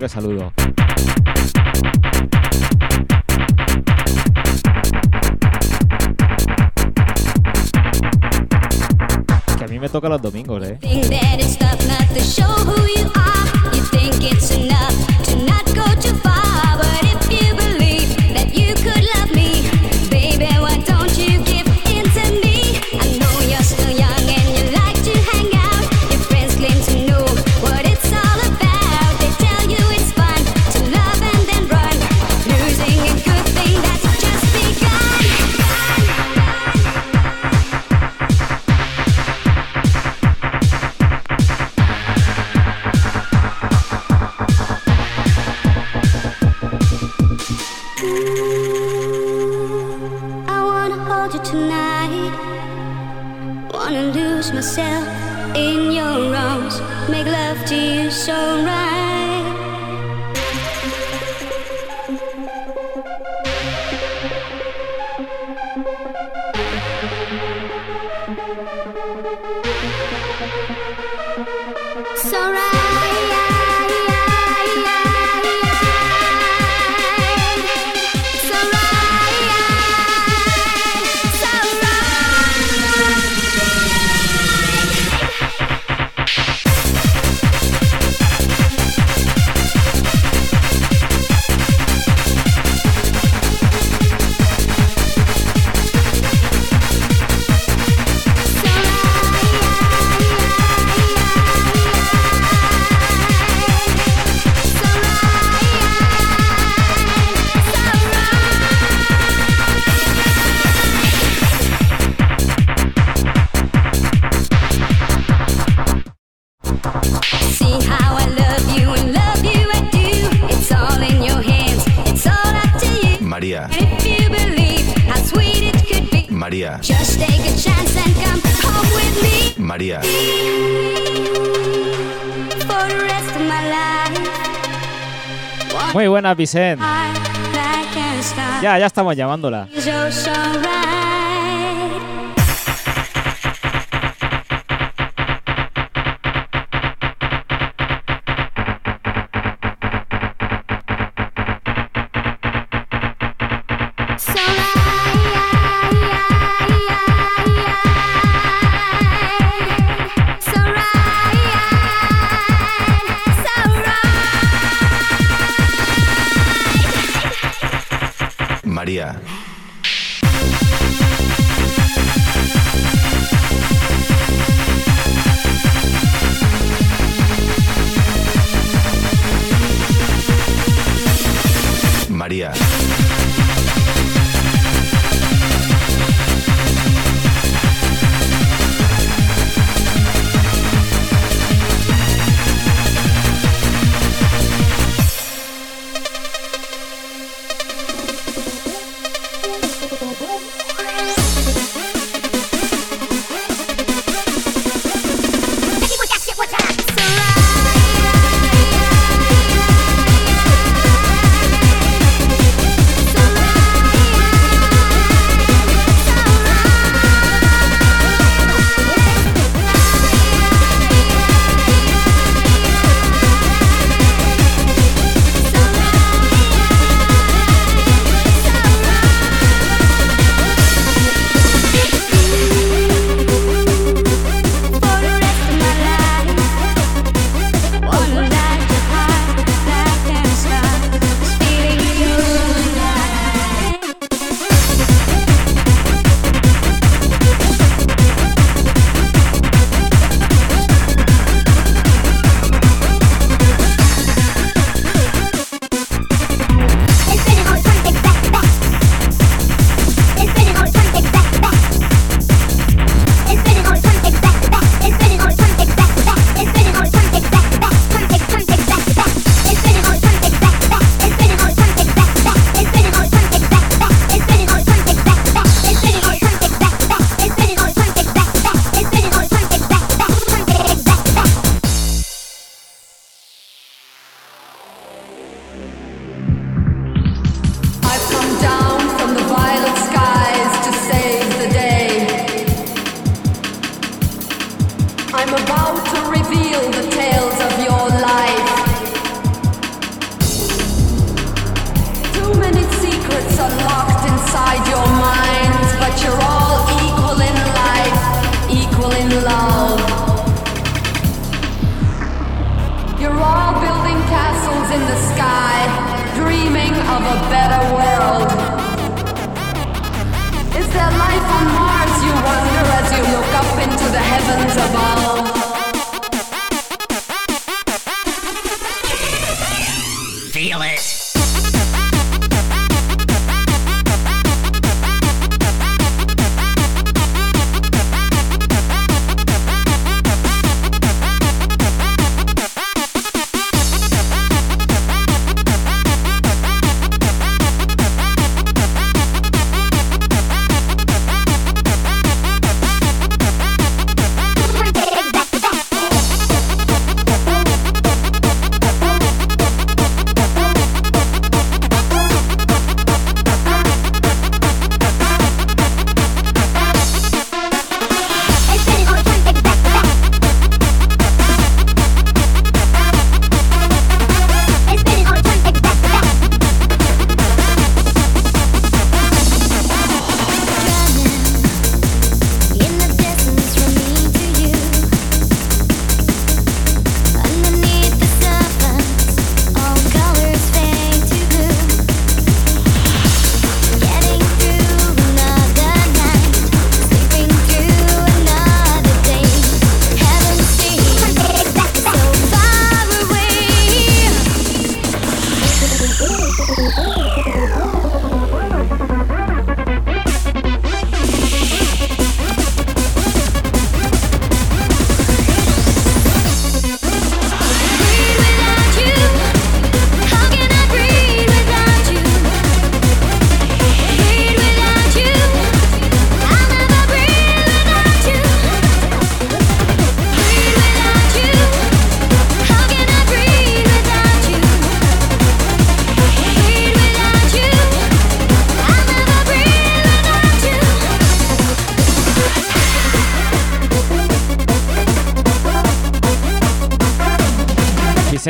Claro, claro que saludo. me toca los domingos, ¿eh? Vicente. Ya, ya estamos llamándola.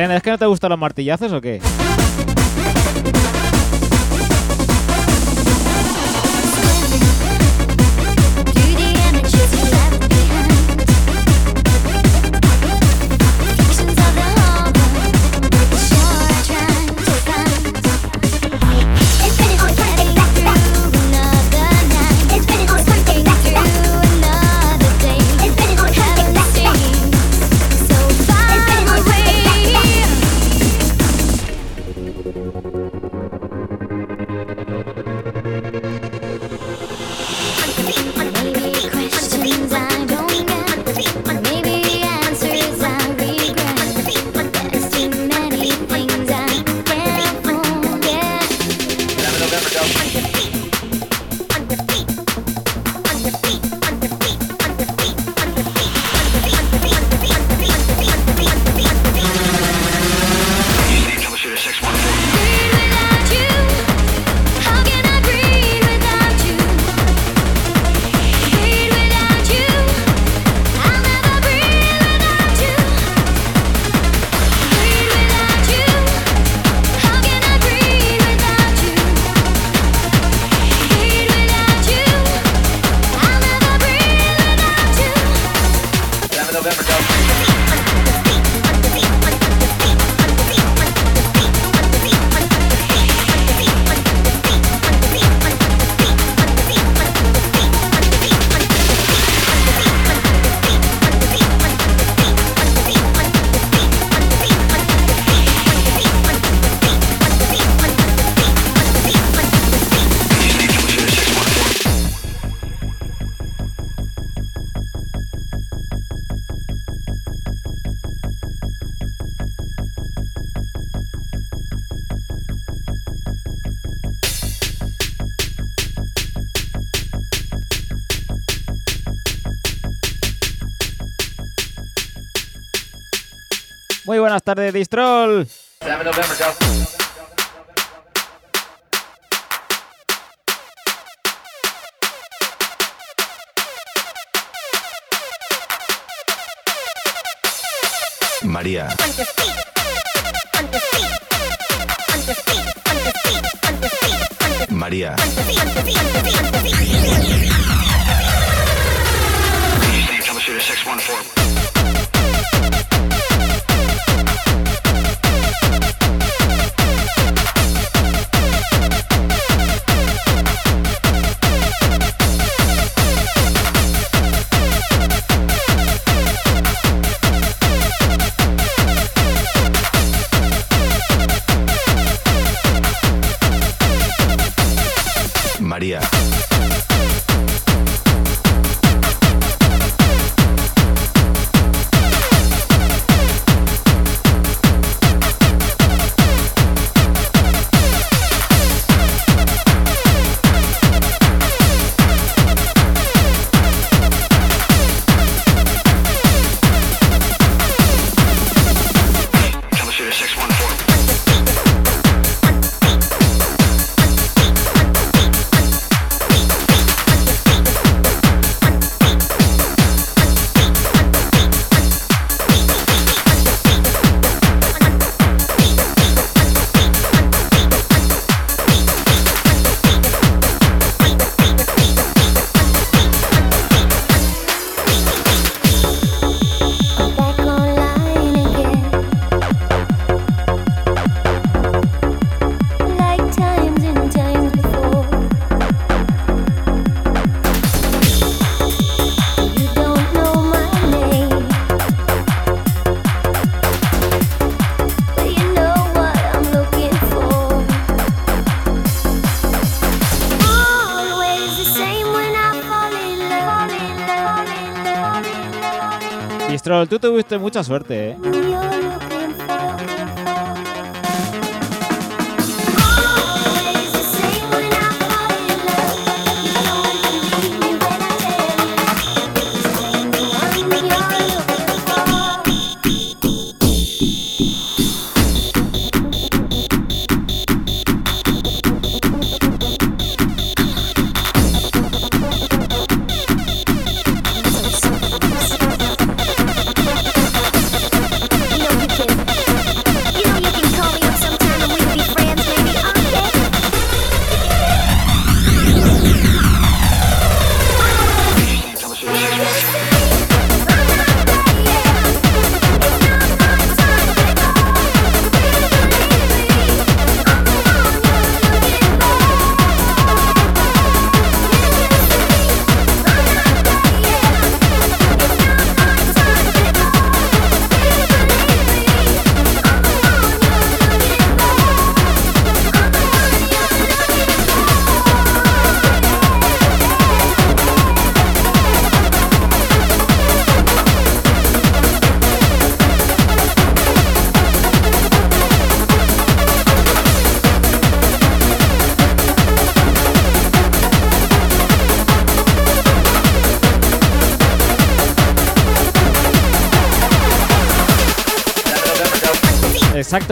¿Es que no te gustan los martillazos o qué? Stroll, tú tuviste mucha suerte, ¿eh?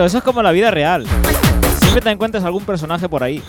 Eso es como la vida real. Siempre te encuentras algún personaje por ahí.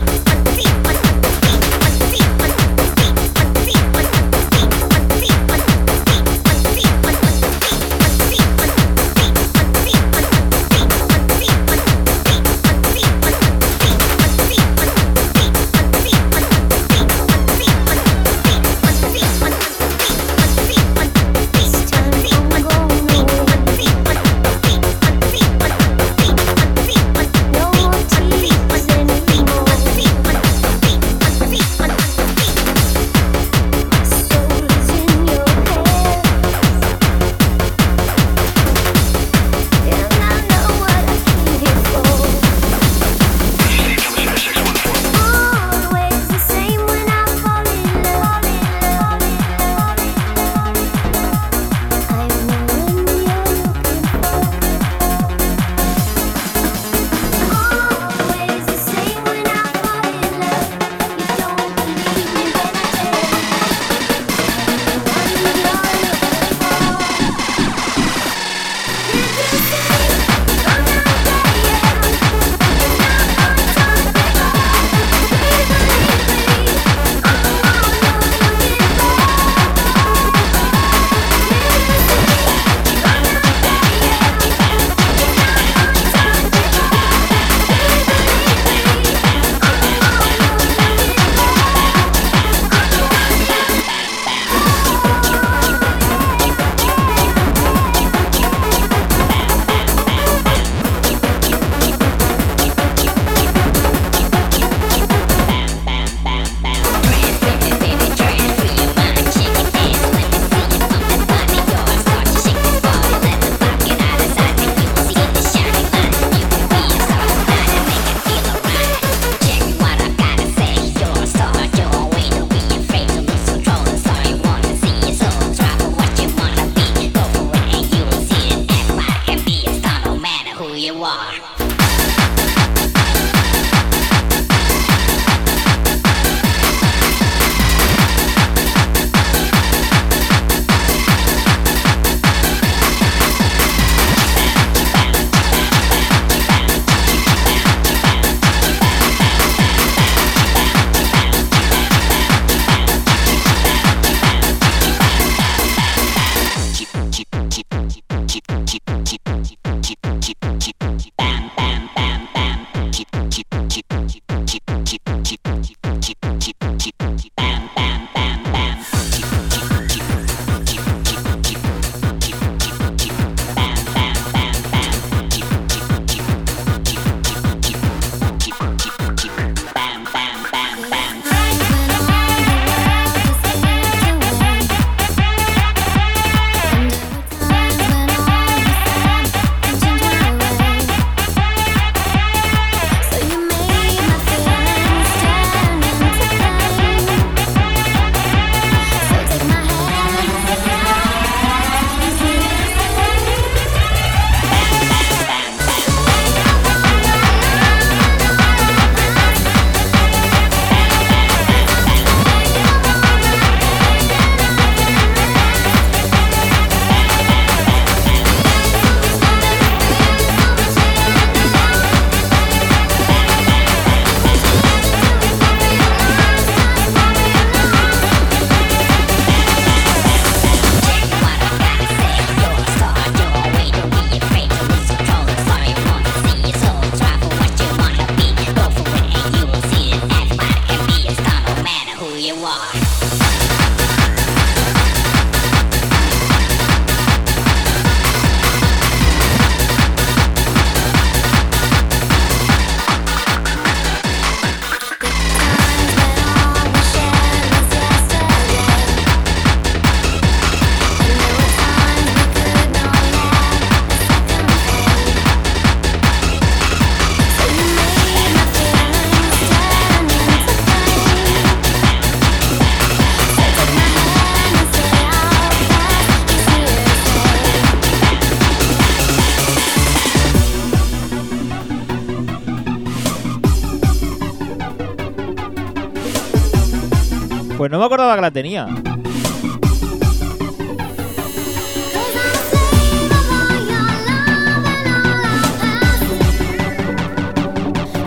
La tenía.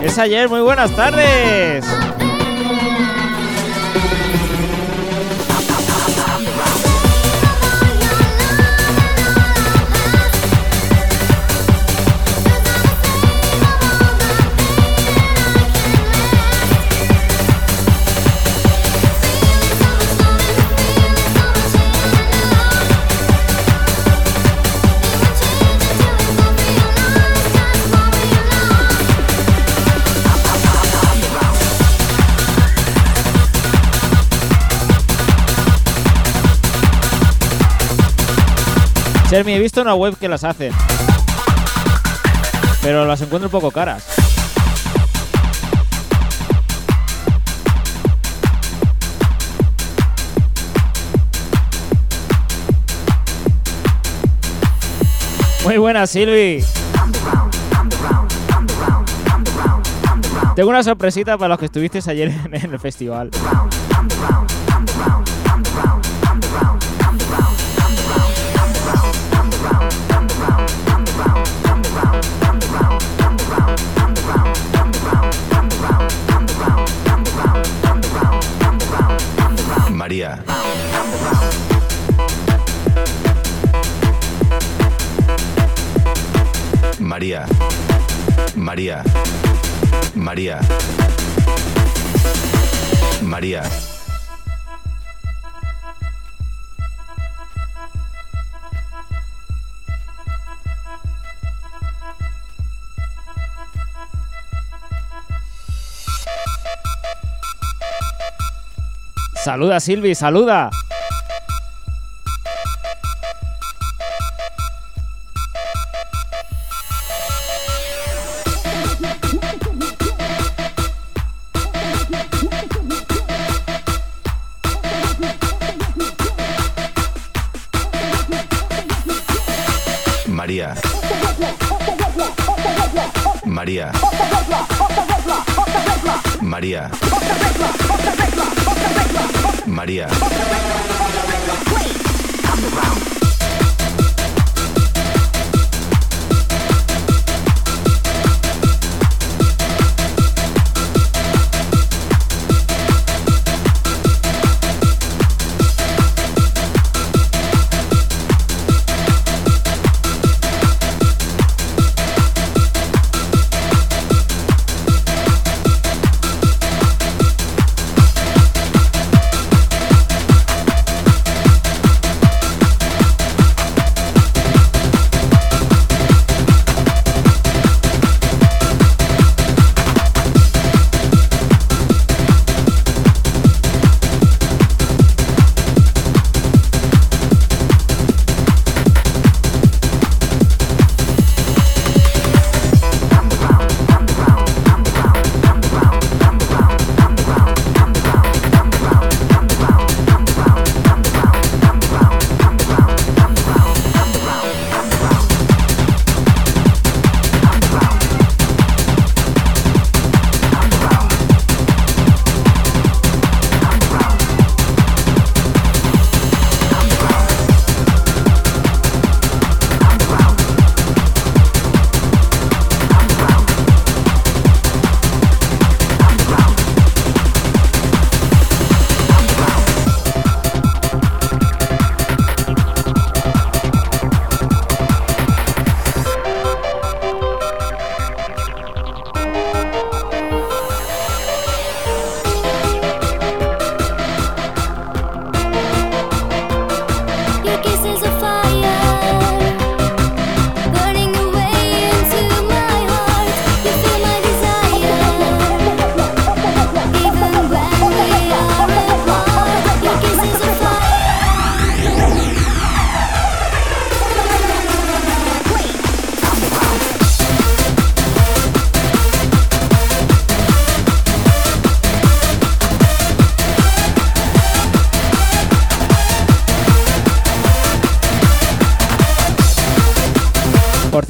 Es ayer, muy buenas tardes. Sermi, he visto una web que las hacen. Pero las encuentro un poco caras. Muy buenas, Silvi. Tengo una sorpresita para los que estuvisteis ayer en el festival. María. María. María. Saluda, Silvi, saluda.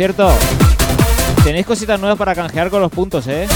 Cierto, tenéis cositas nuevas para canjear con los puntos, ¿eh?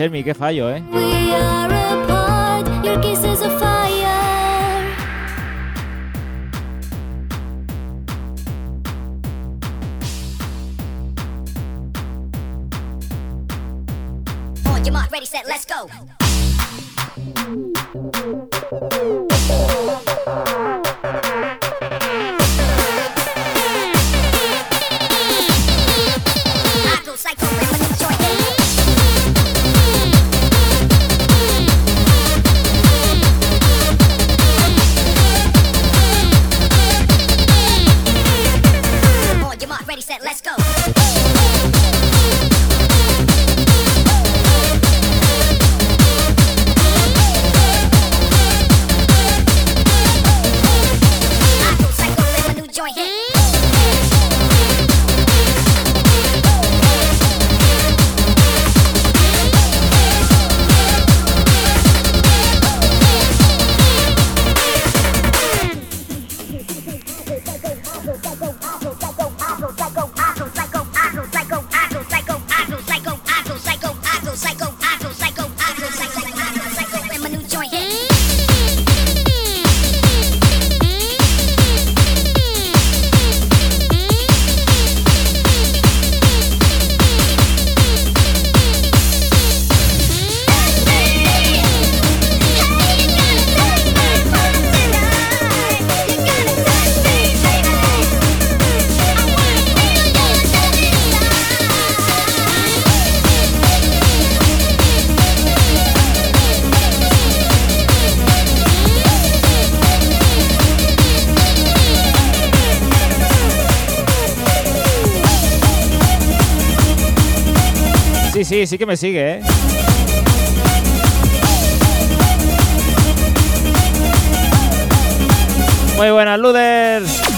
Chermi, qué fallo, ¿eh? sí, sí que me sigue, ¿eh? Muy buenas, Luders.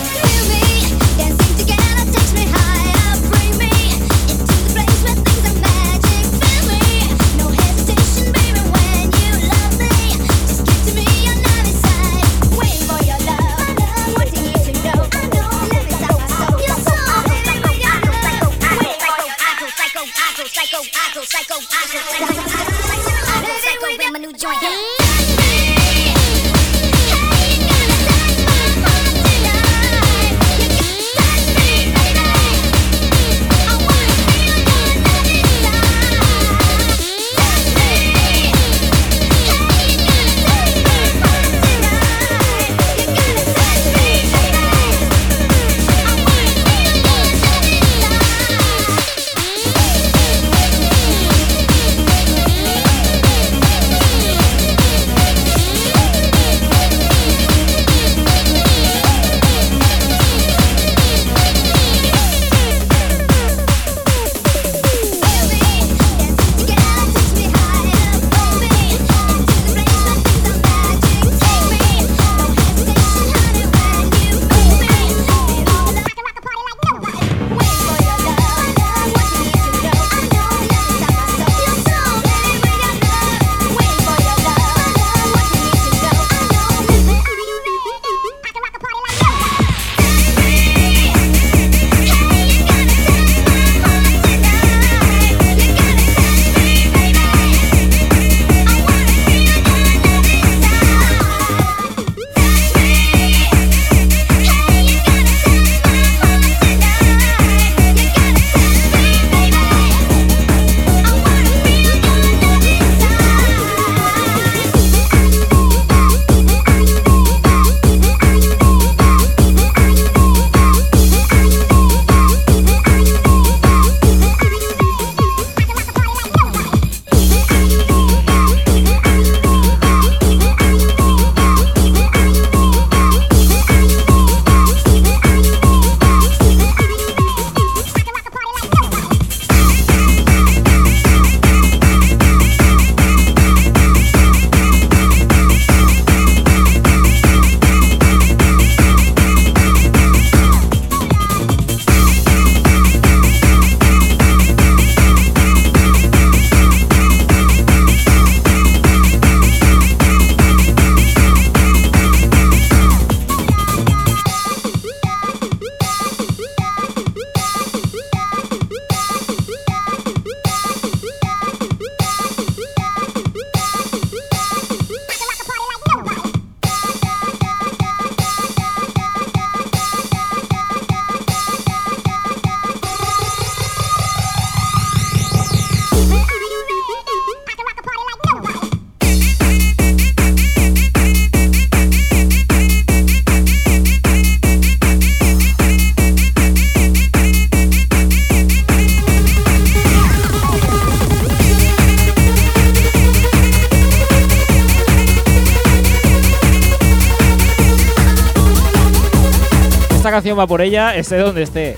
Va por ella, esté donde esté.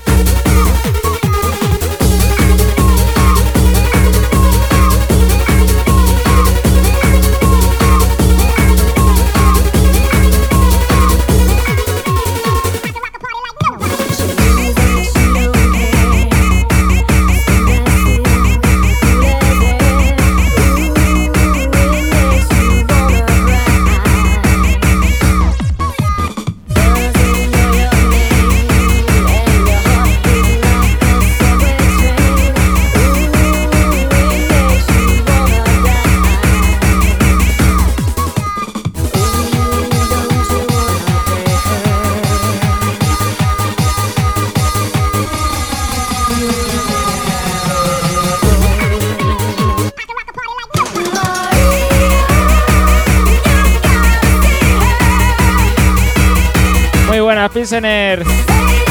Muy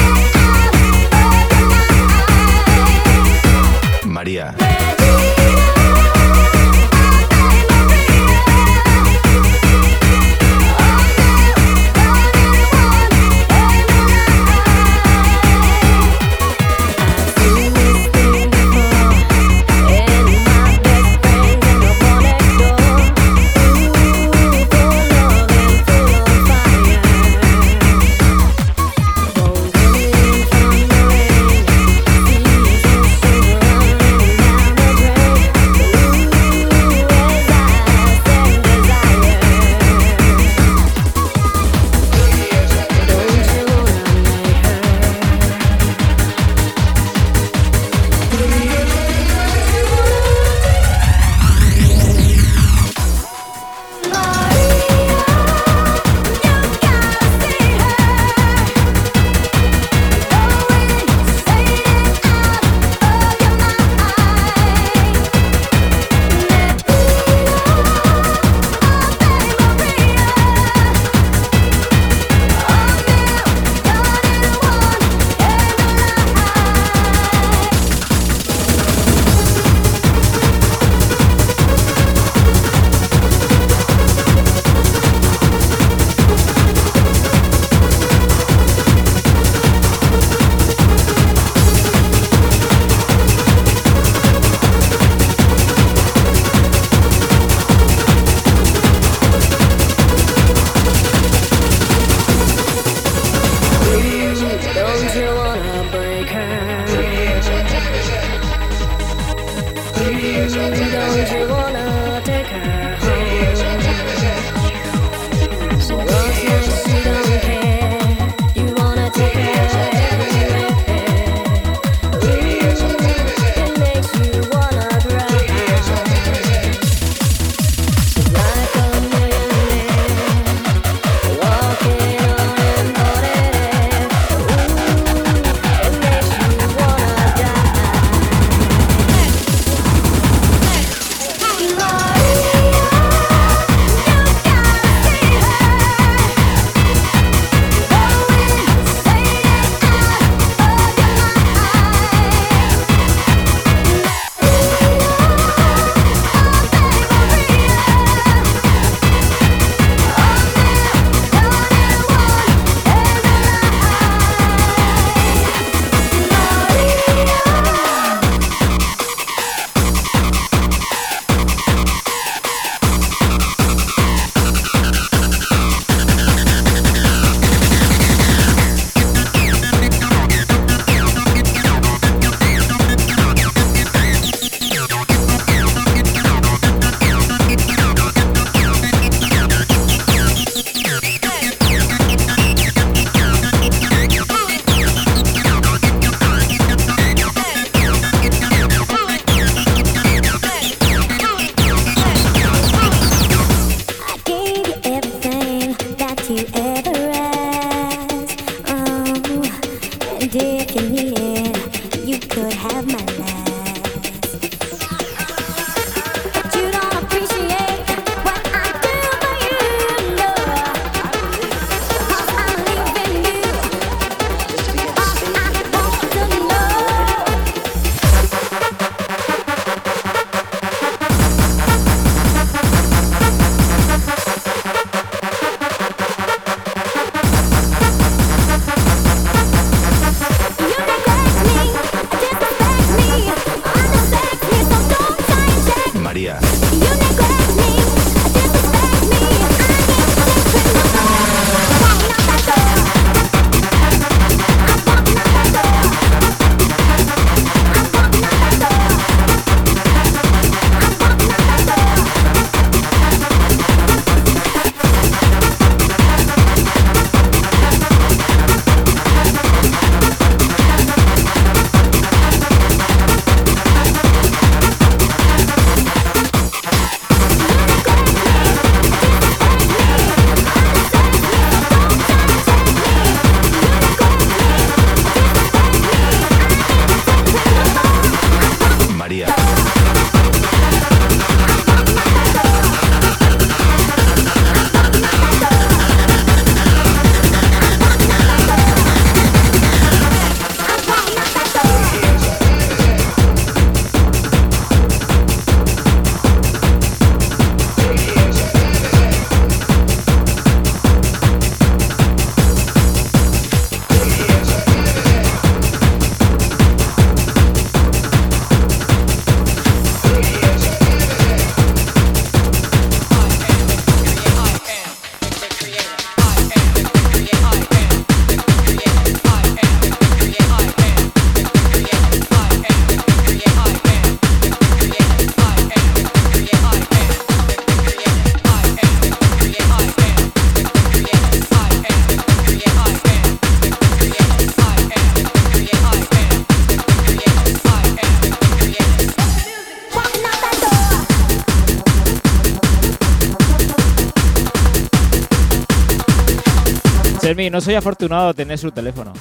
soy afortunado de tener su teléfono.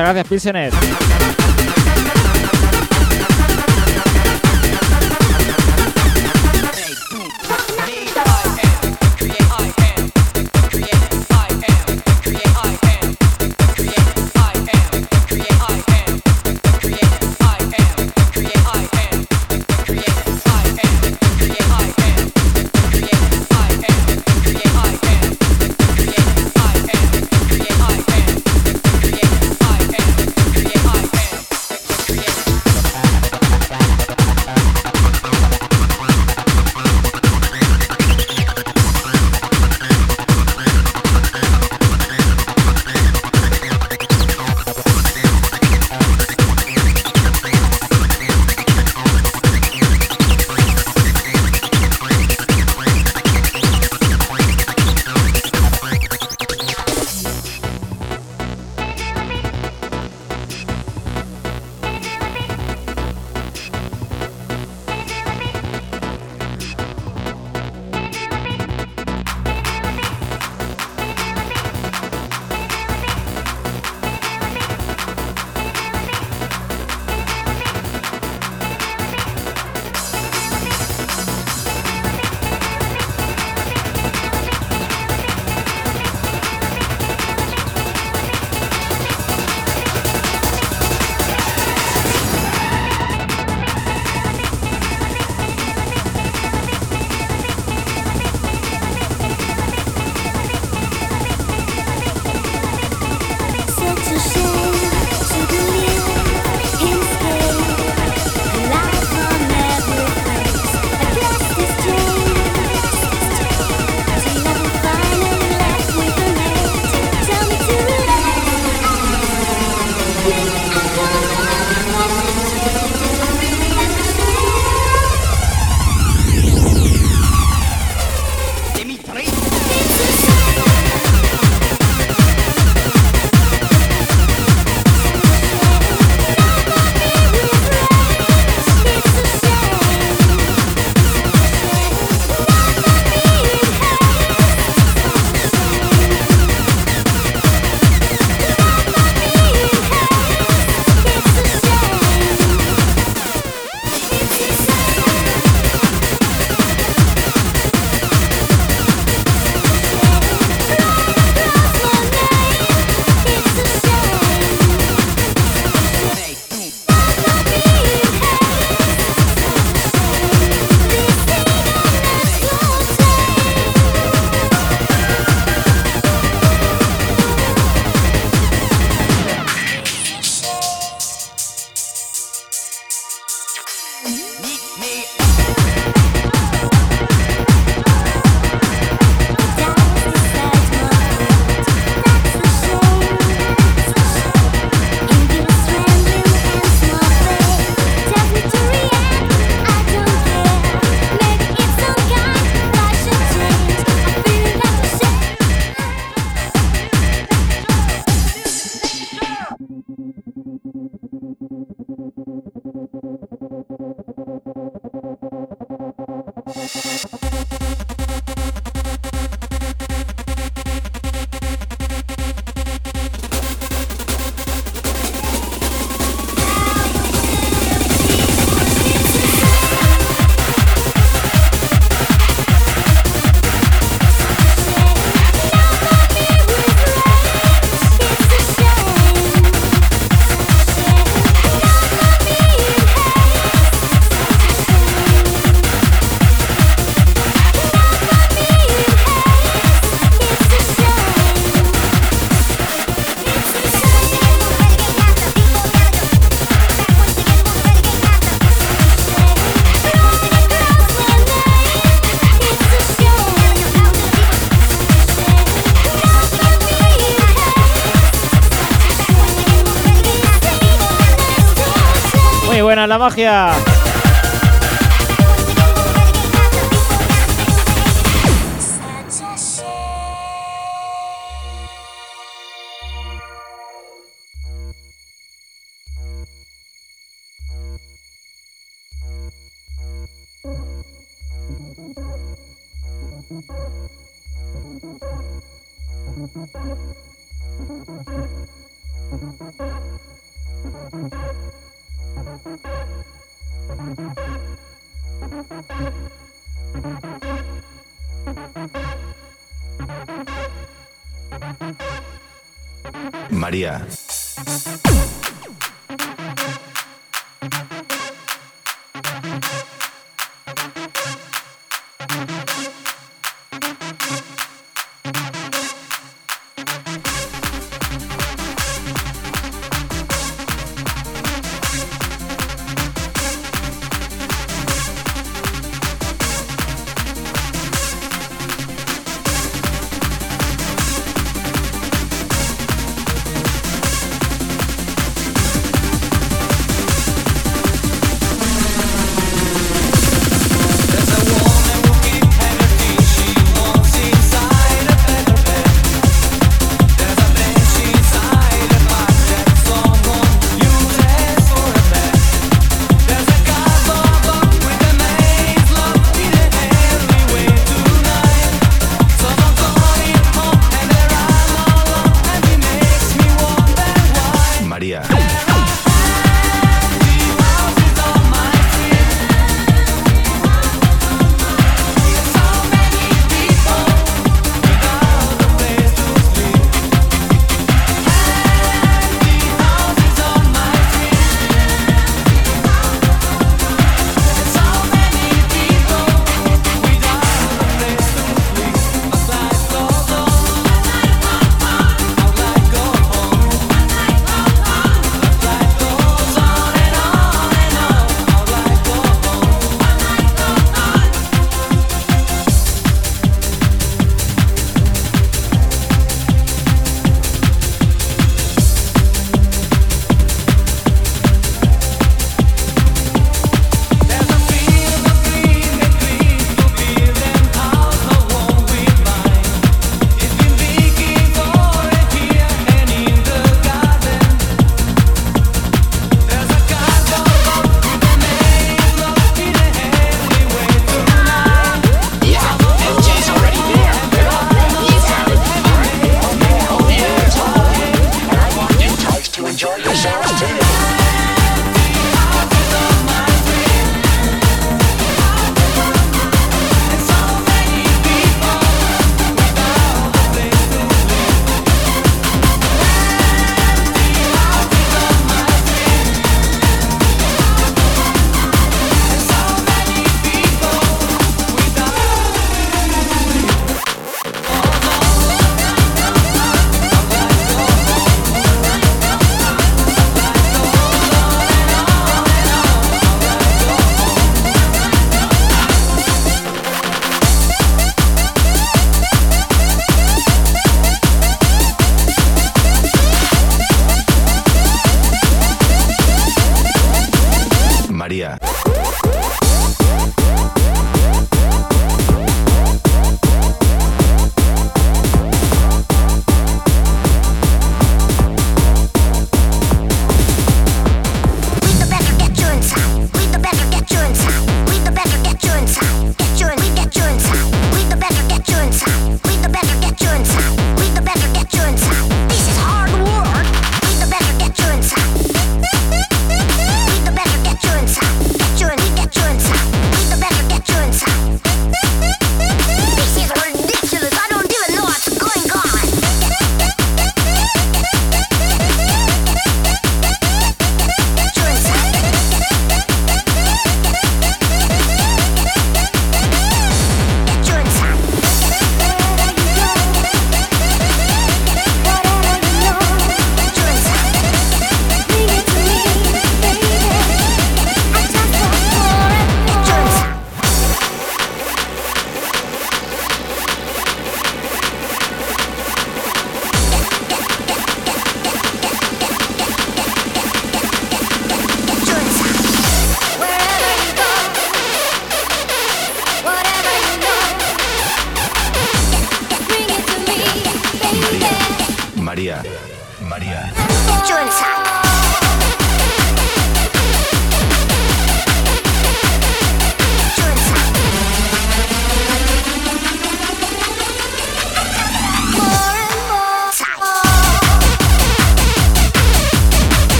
Muchas gracias, Pilsener. La magia.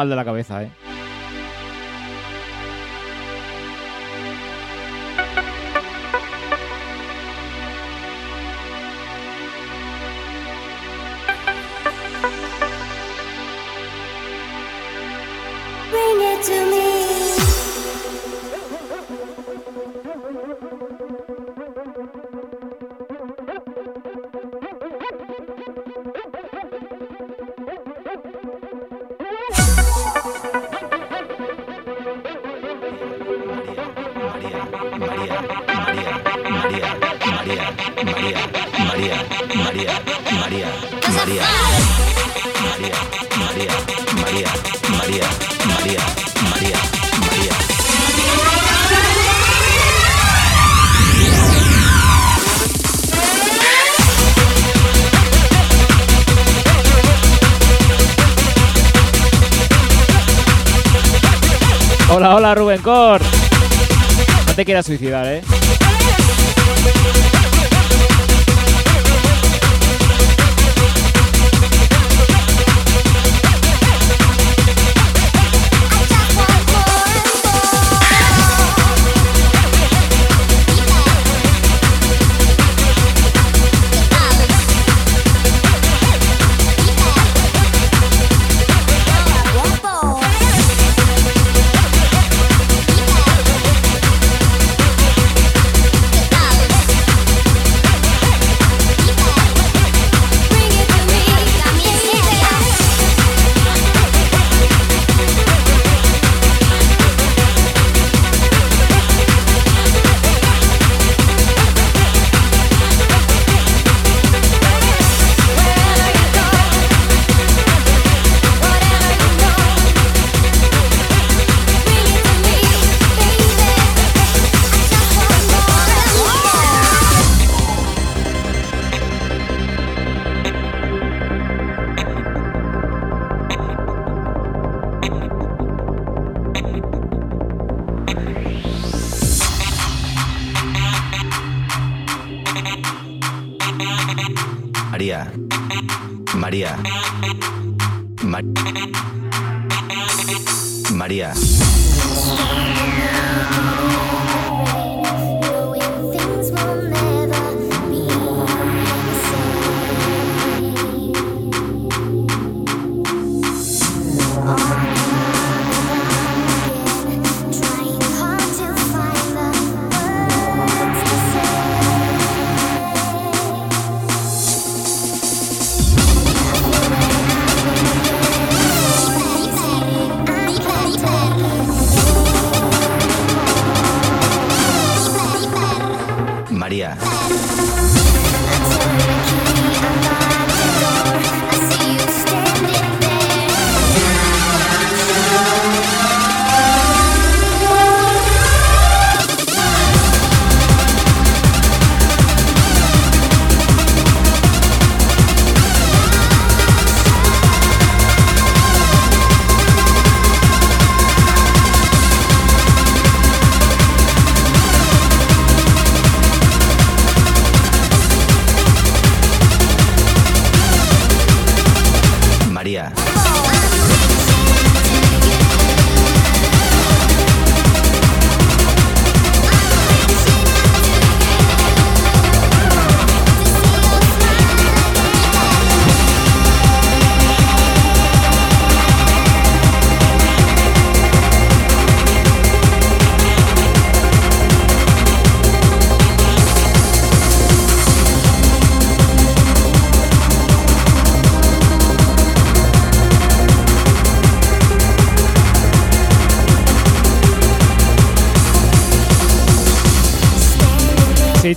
Mal de la cabeza, ¿eh? Suicidar, ¿eh?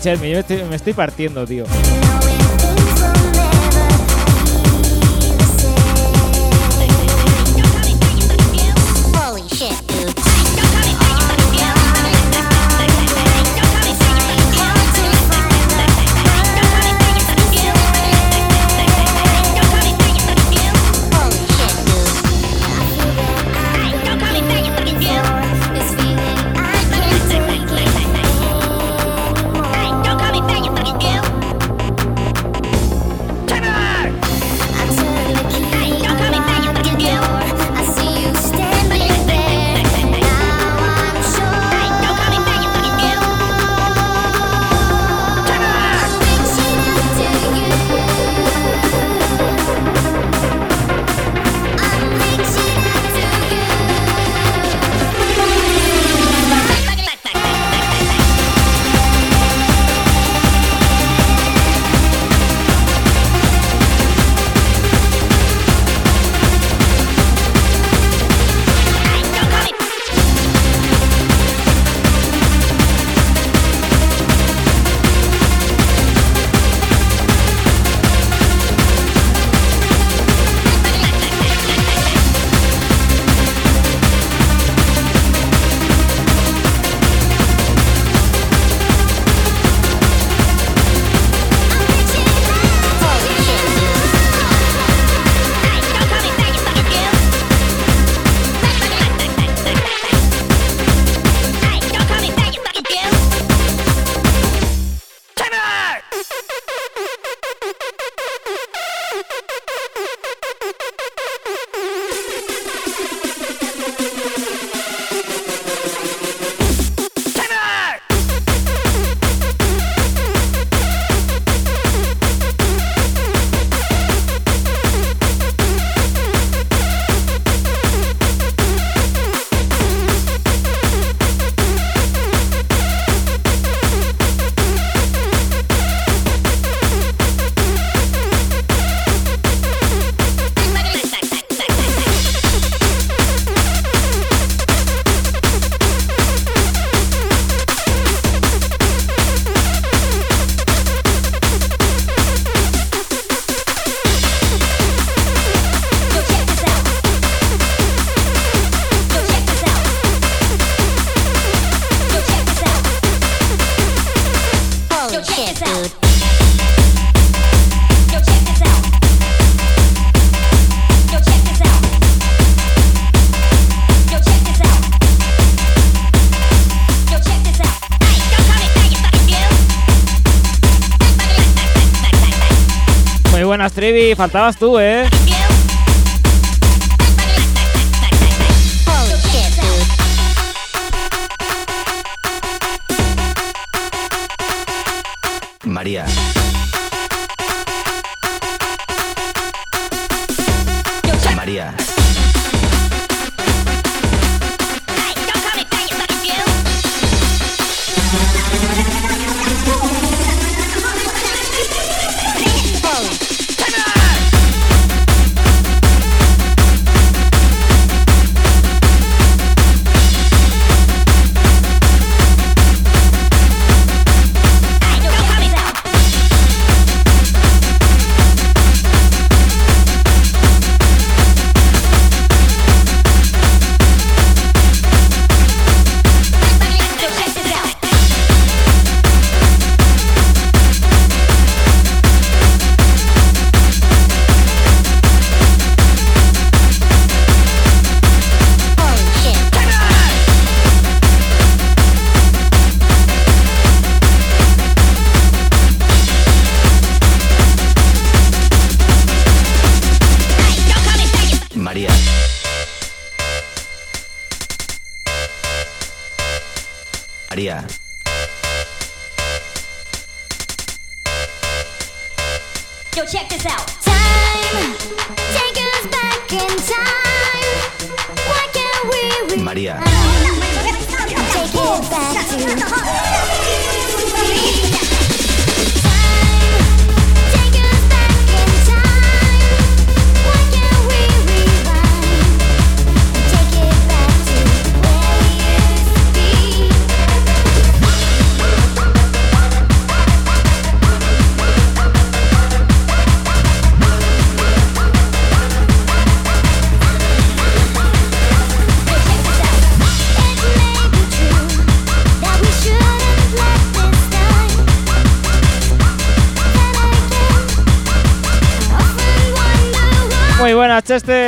Yo me me estoy partiendo, tío. Faltabas tú, ¿eh? Why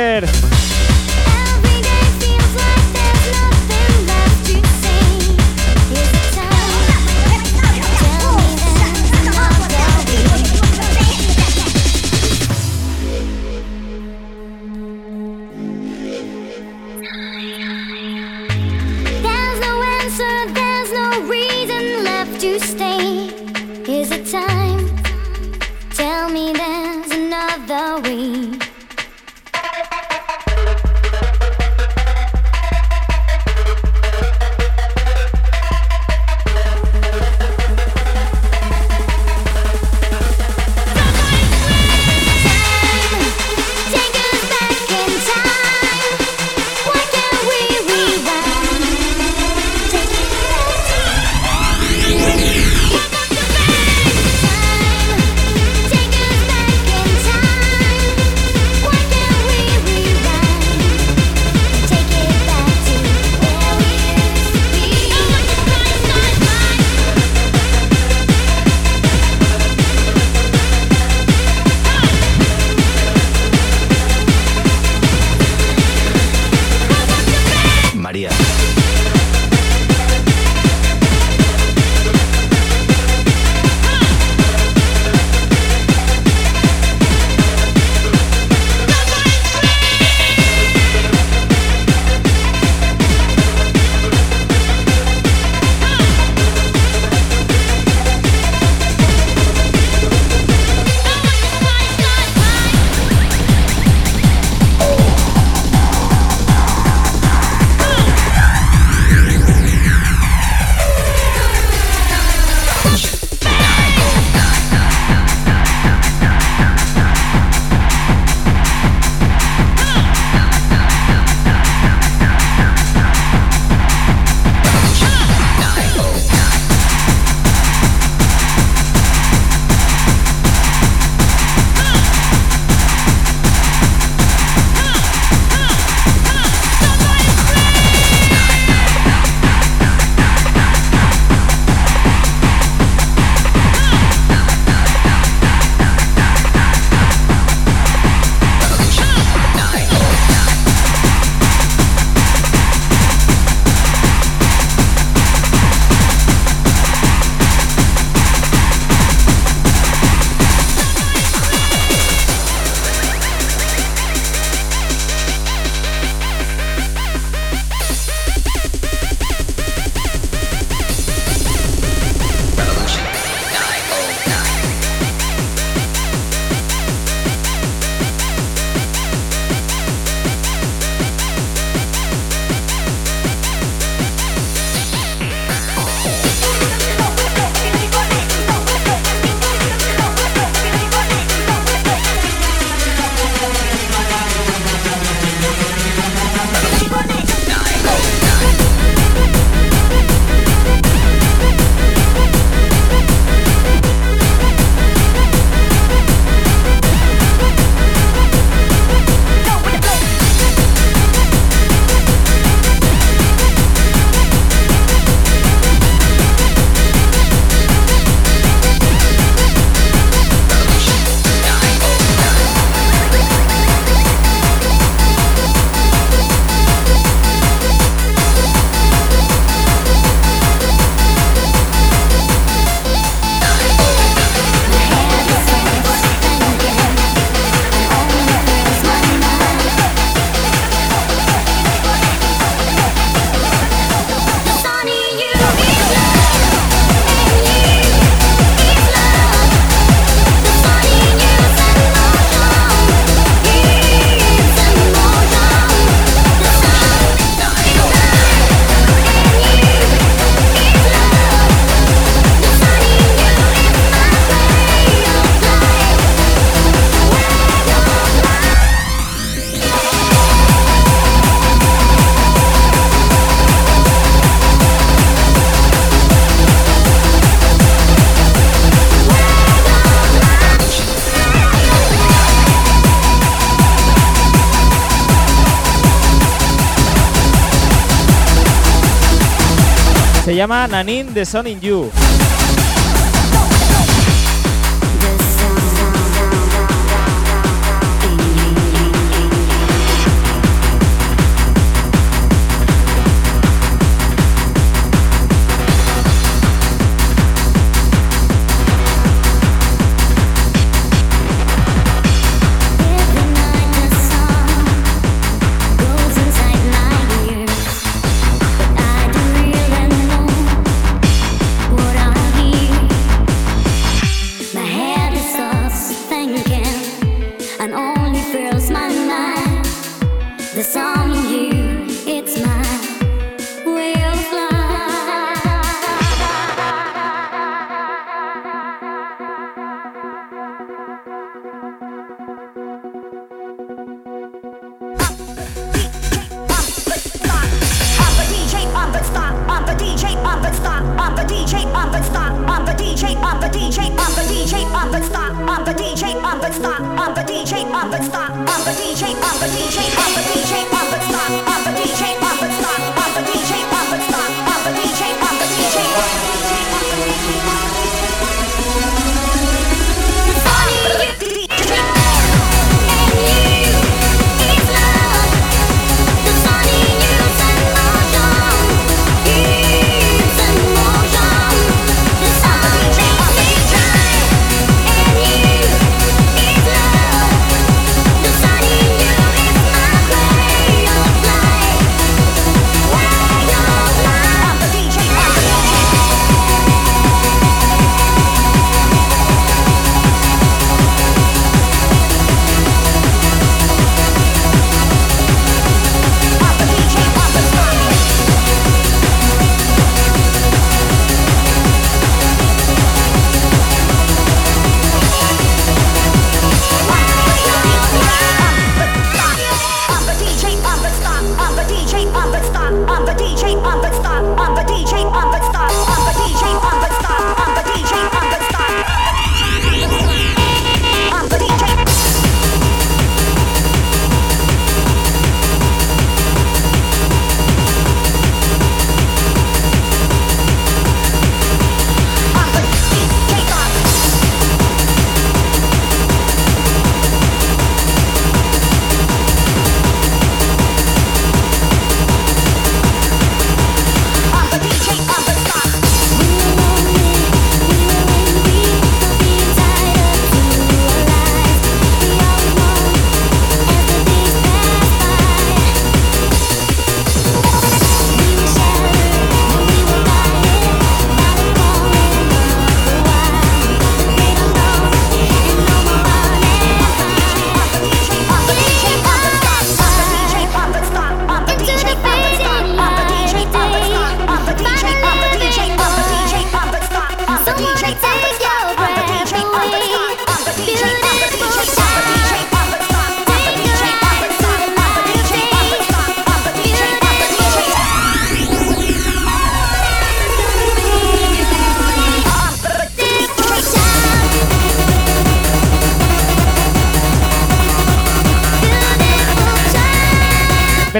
llama Nanin de Son You.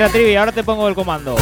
trivia. Ahora te pongo el comando.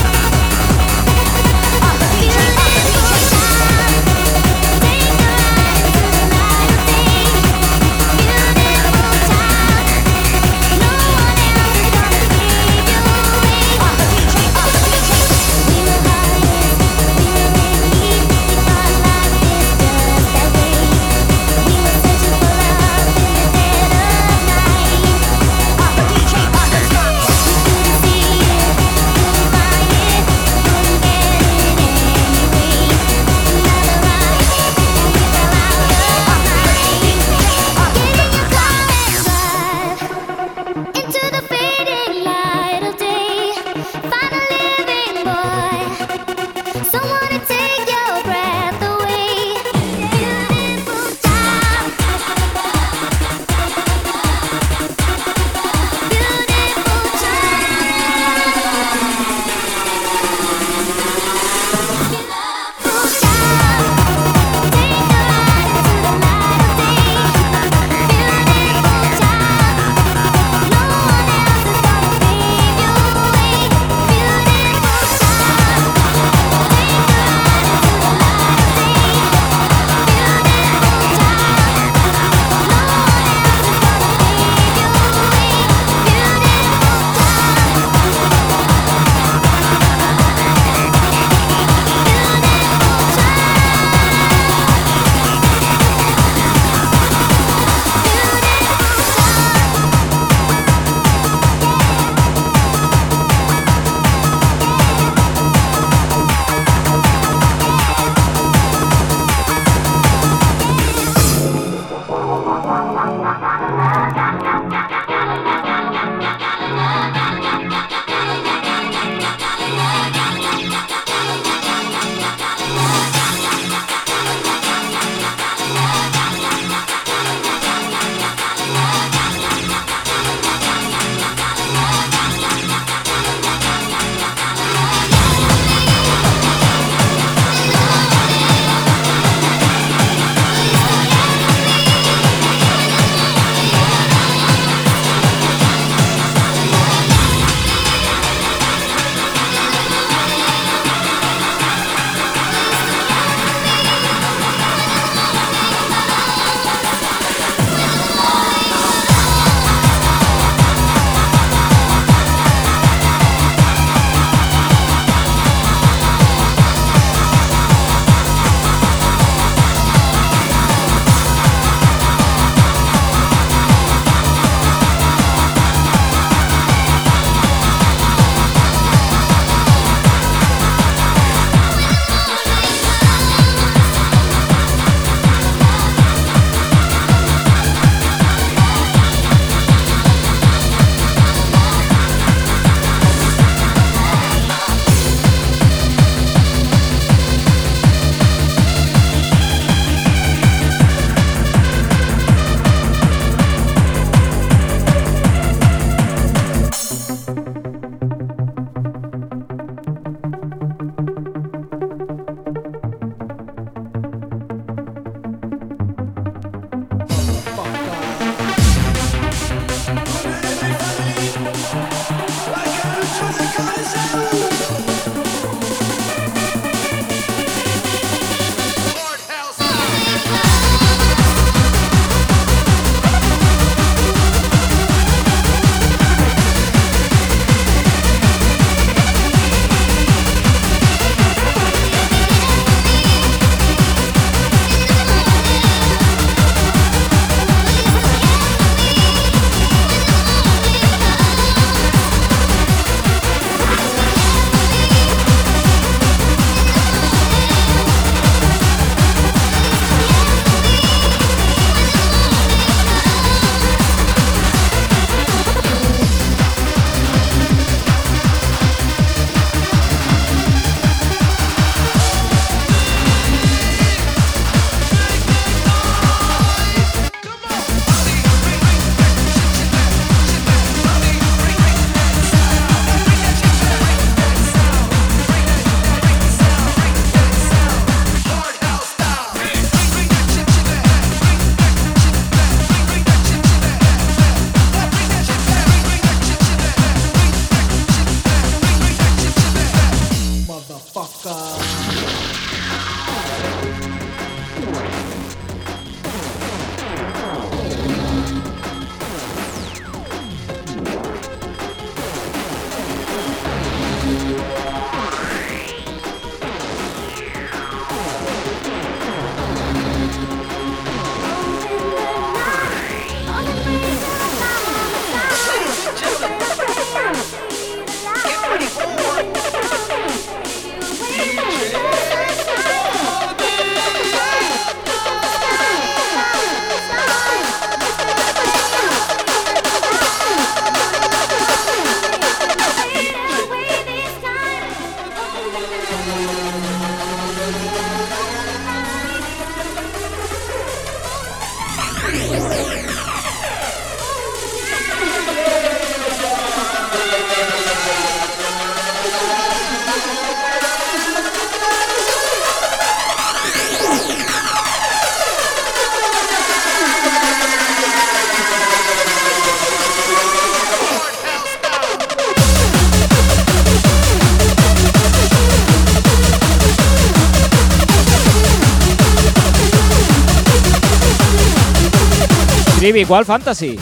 Libby, ¿cuál fantasy?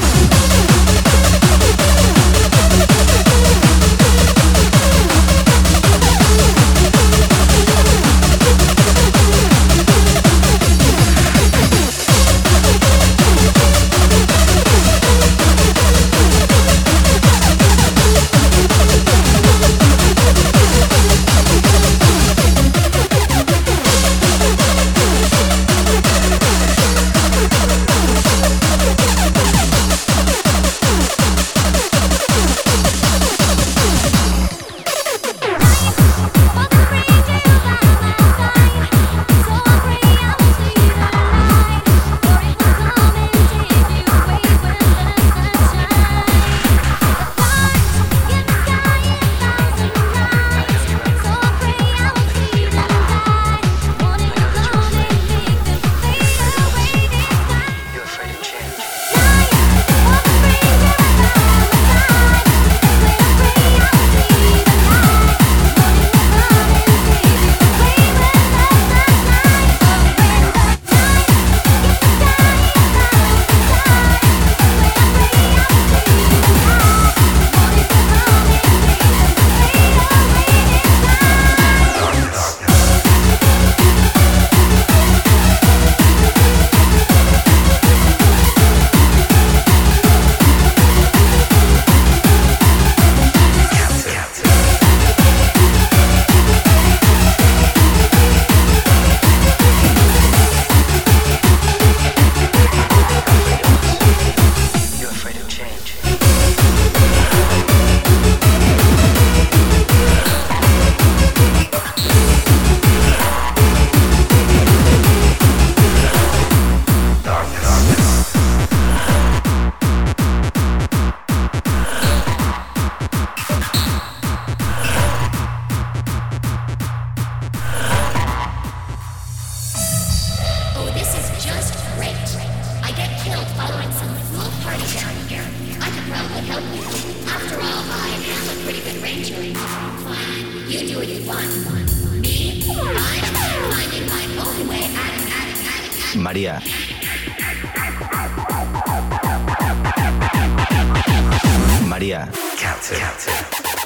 María. Captain. Captain.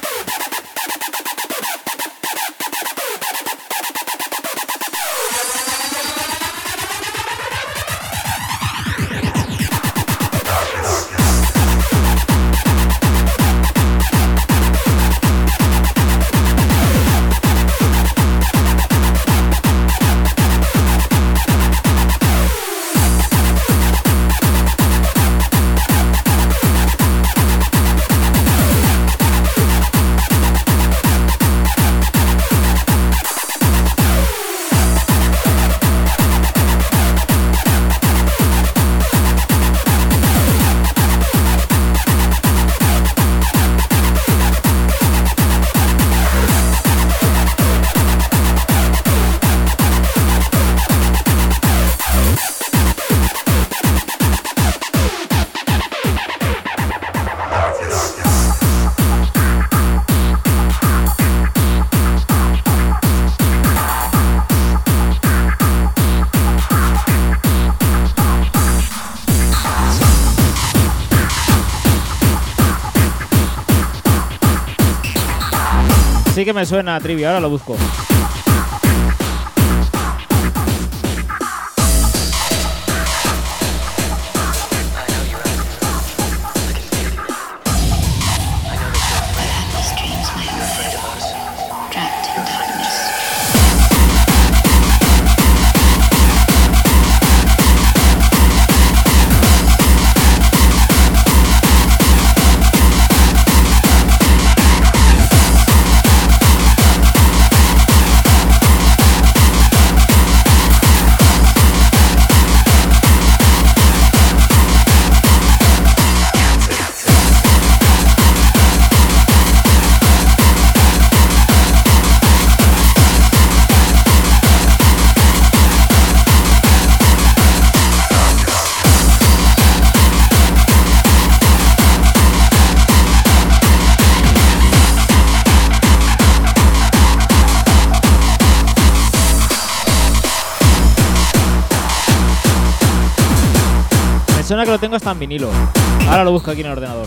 que me suena Trivia, ahora lo busco. lo tengo hasta en vinilo. Ahora lo busco aquí en el ordenador.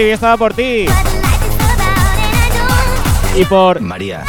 Venga, Trivi, esta va por ti. Y por María.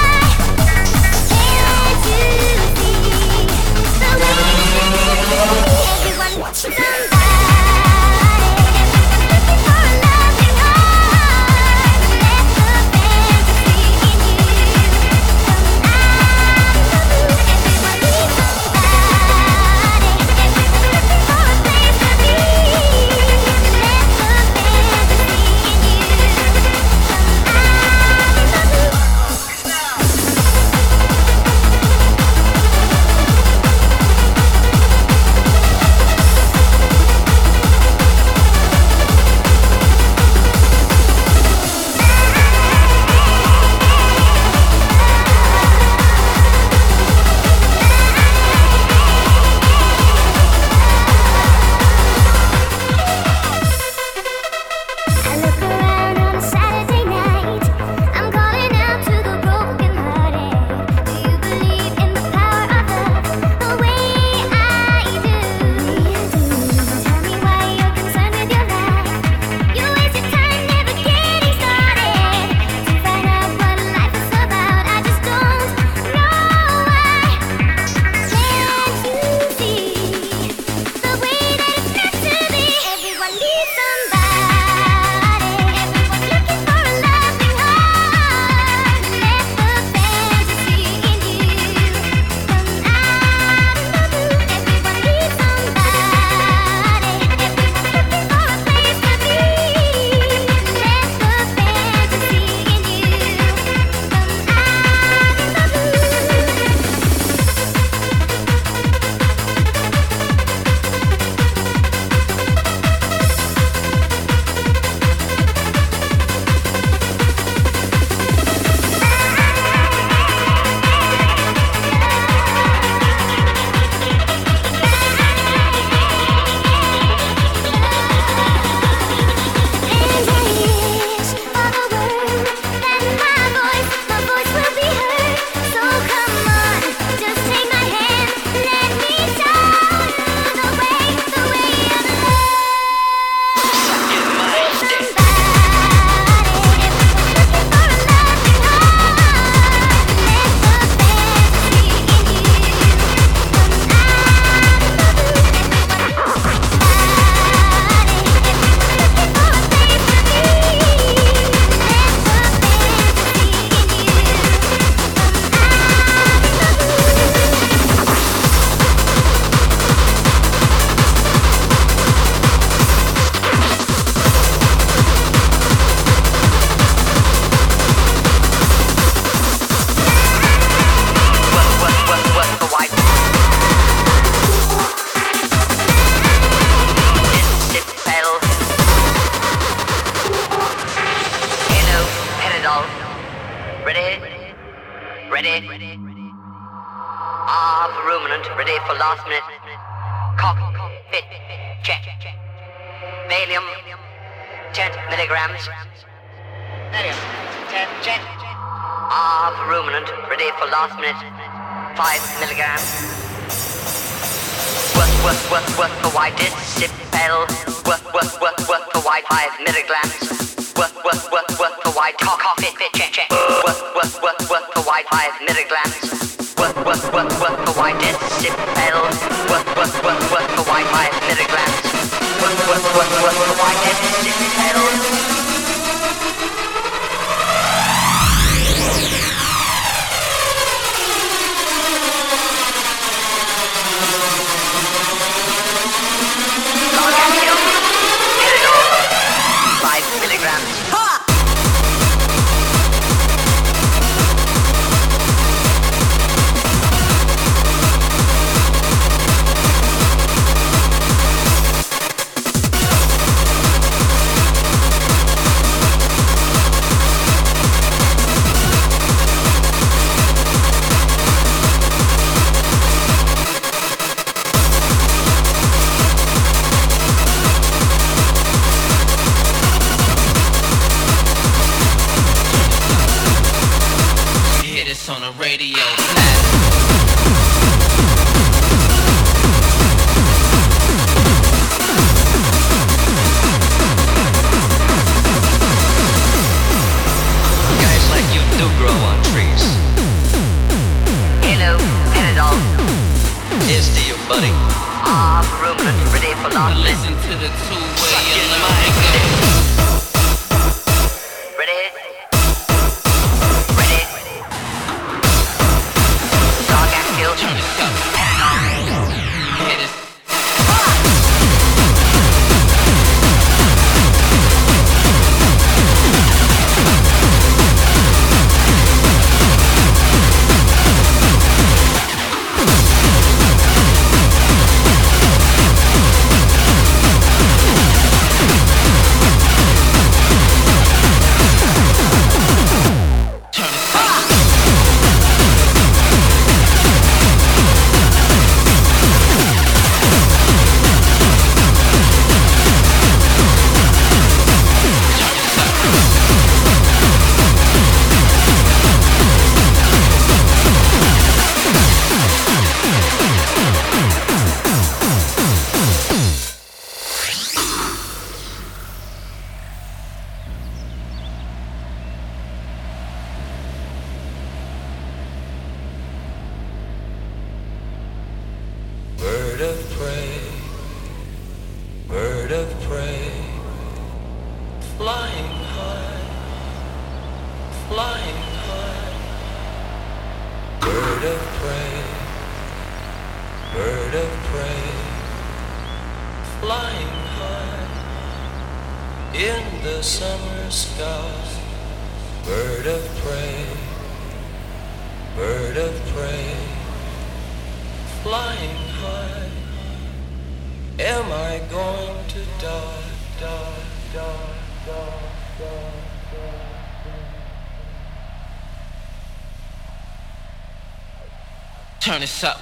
turn this up.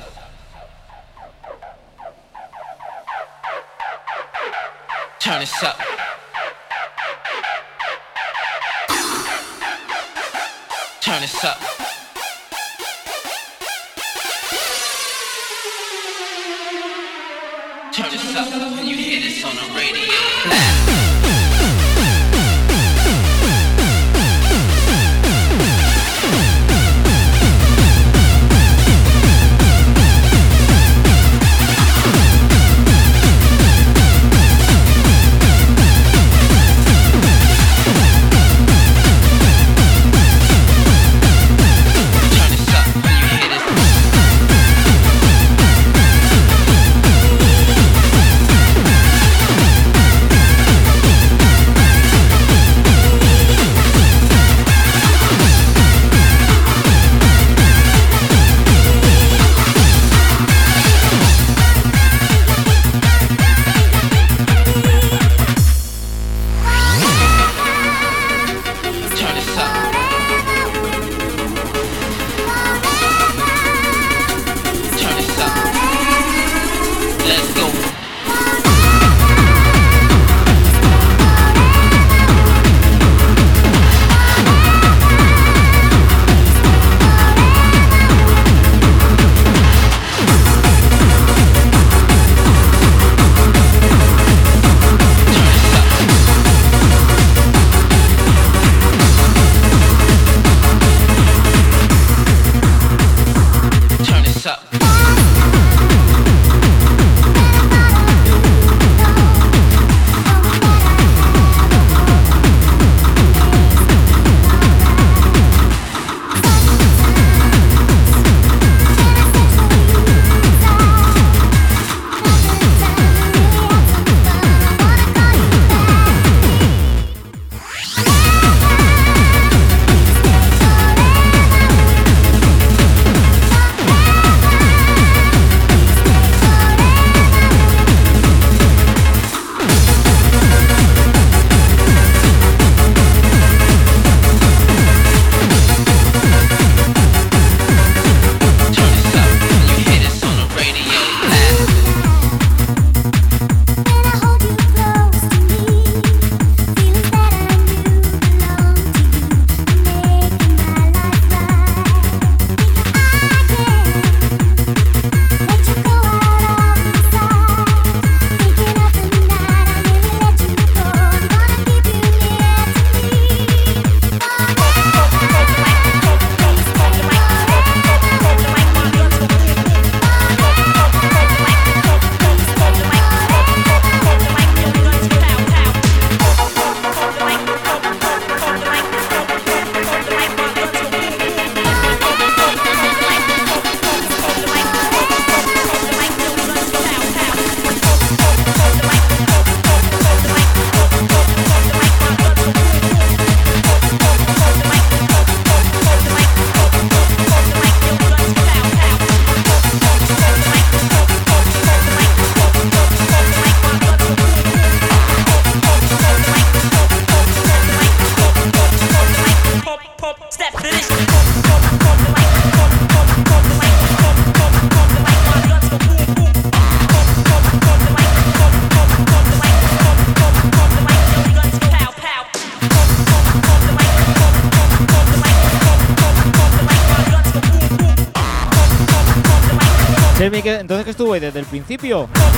Turn this up. Turn this up. Turn this up. When you hear this on the radio. Principio.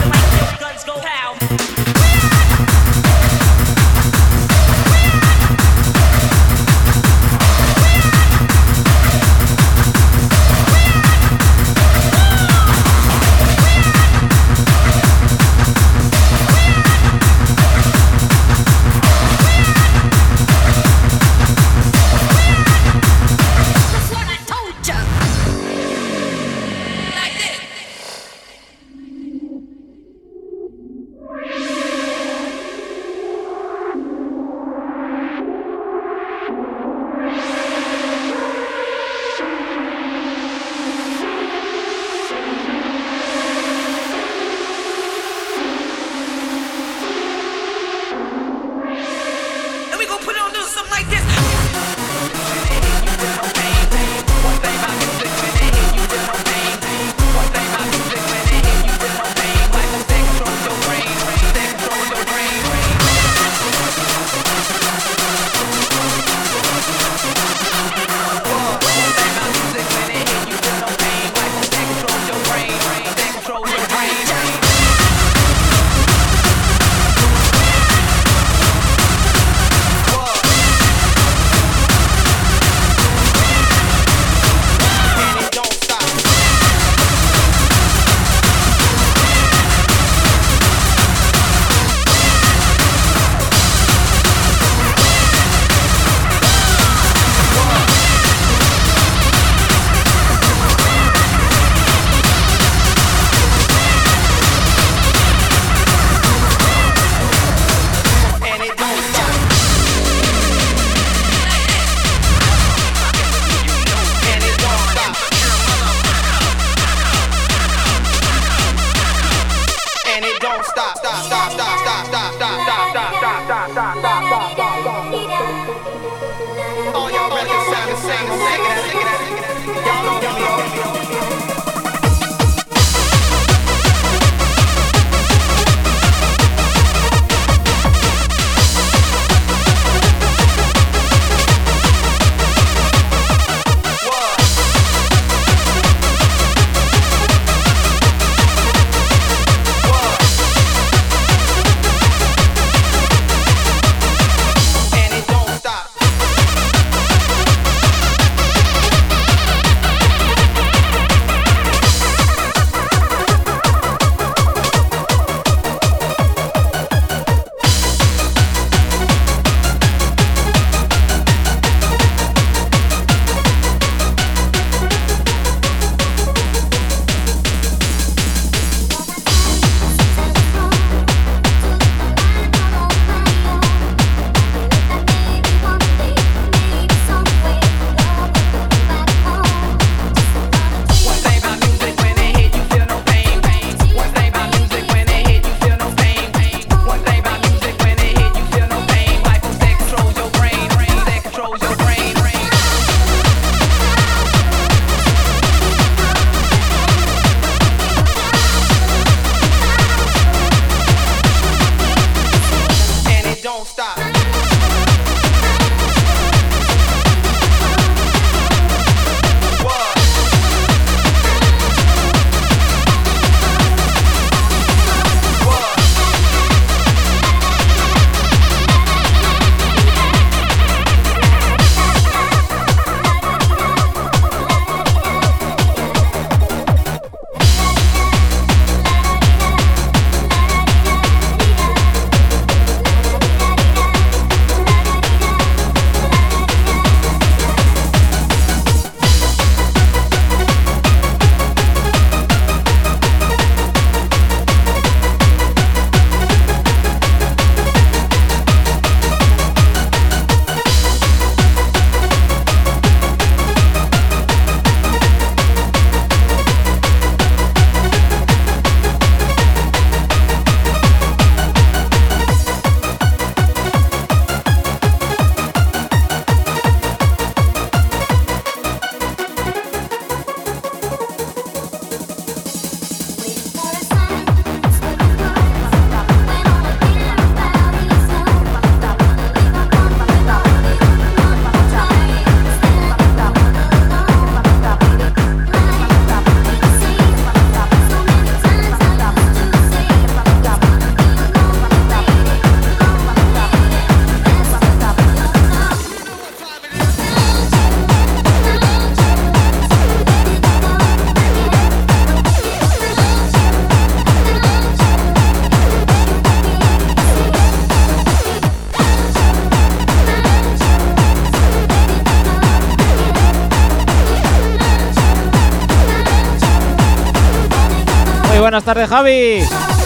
Buenas tardes, Javi.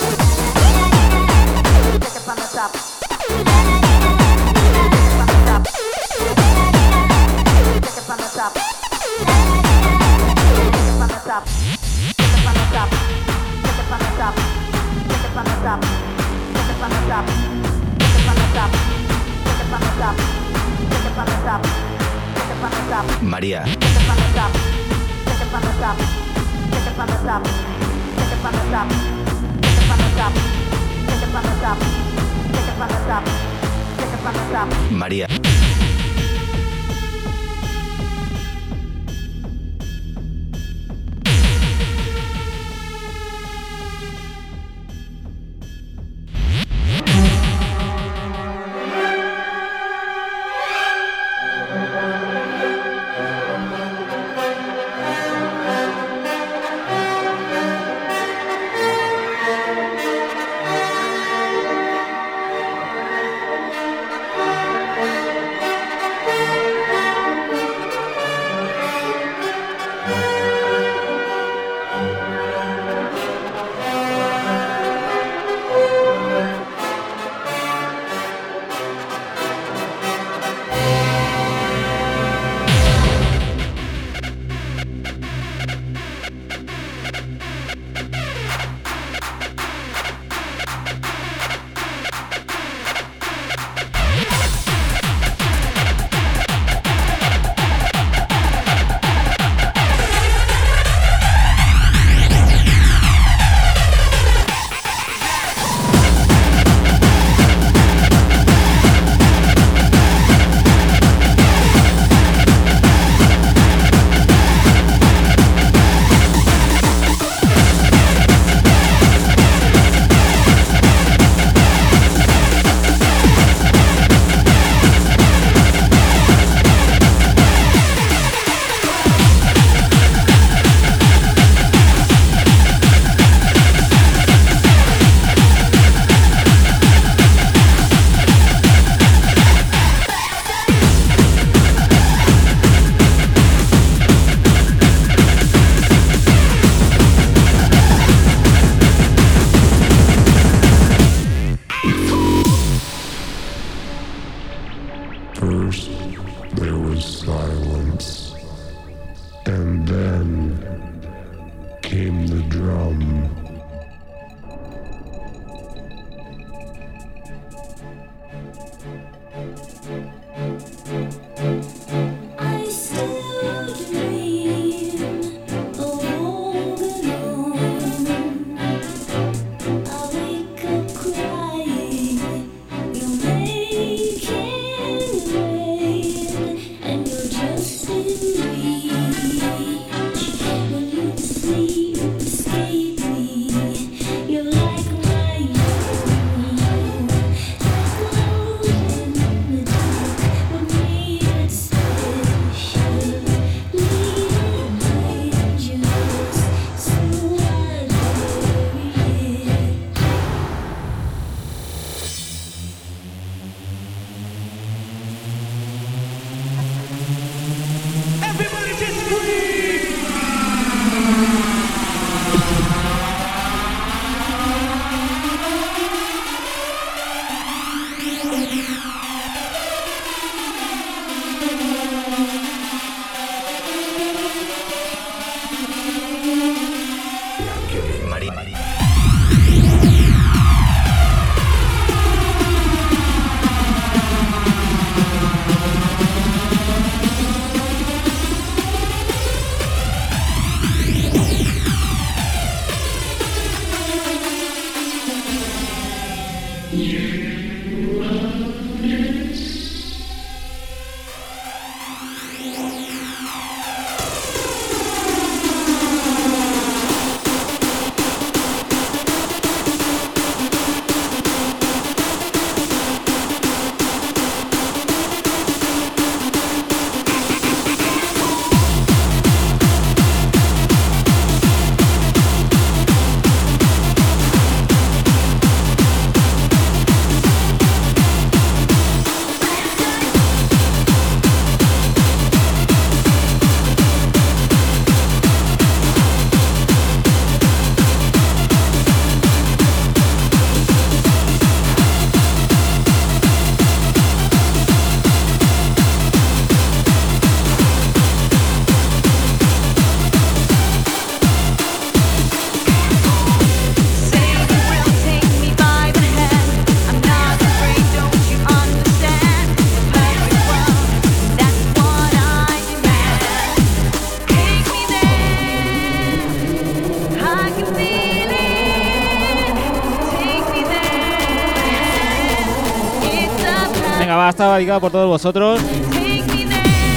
Gabica, por todos vosotros.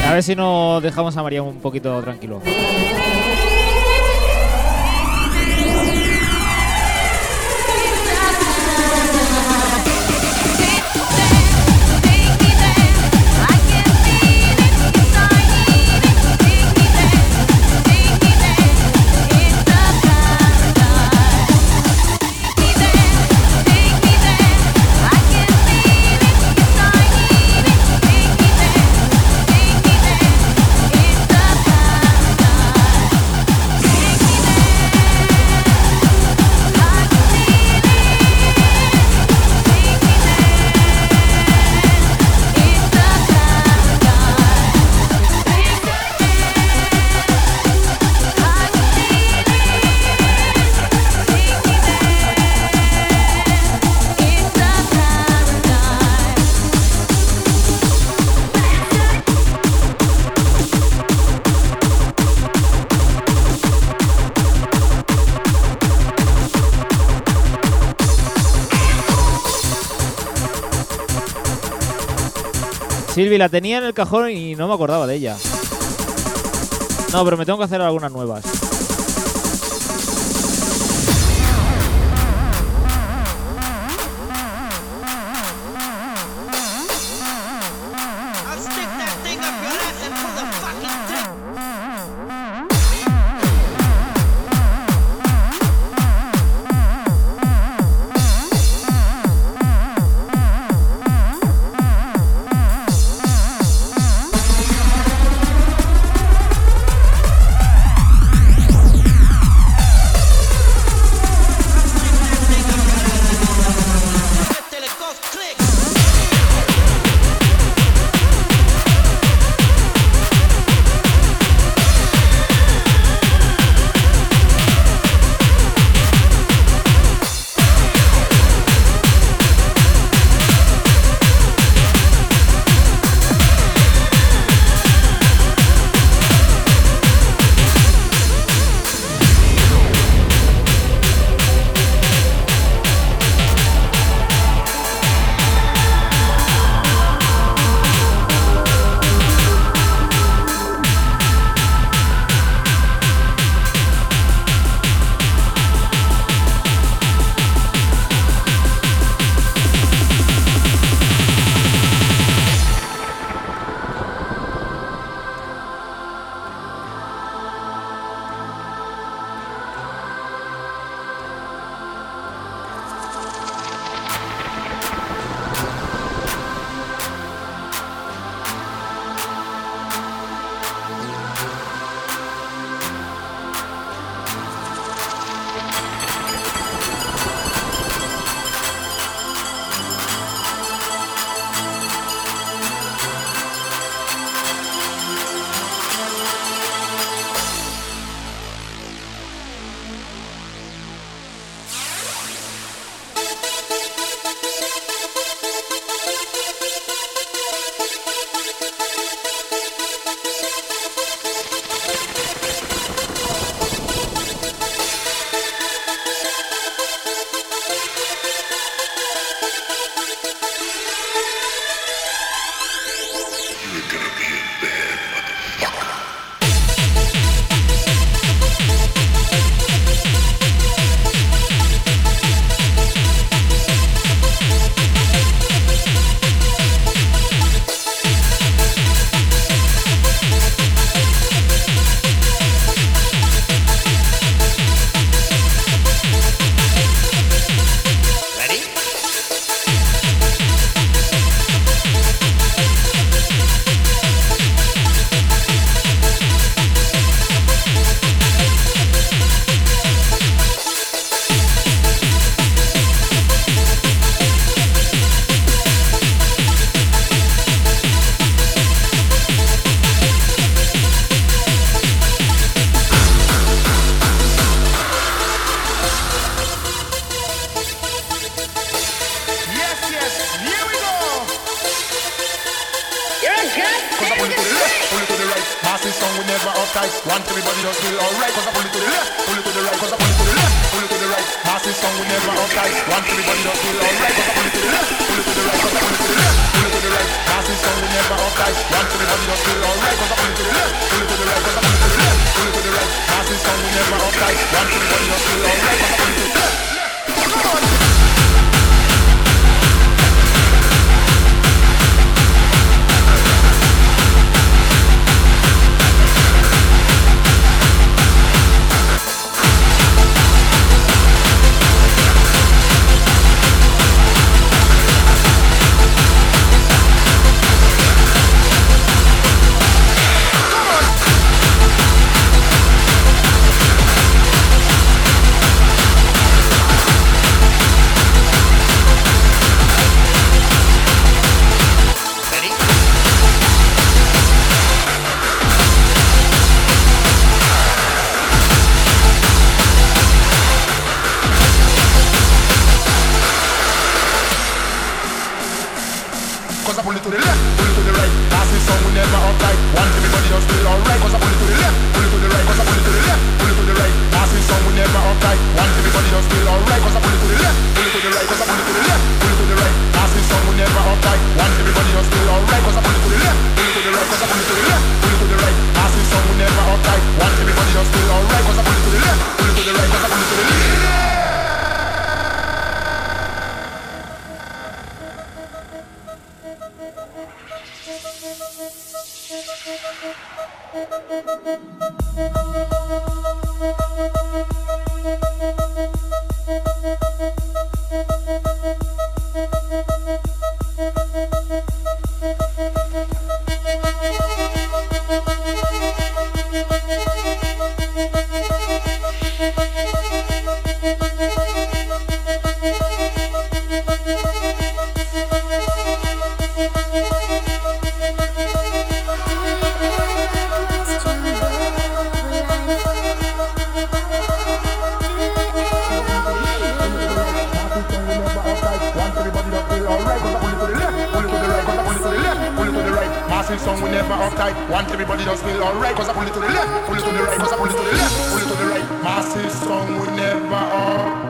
A ver si nos dejamos a María un poquito tranquilo. La tenía en el cajón y no me acordaba de ella. No, pero me tengo que hacer algunas nuevas. song we never uptight. Want everybody to feel alright, cause I pull it to the left, pull it to the right, cause I pull it to the left, pull it to the right. Massive song, we never up.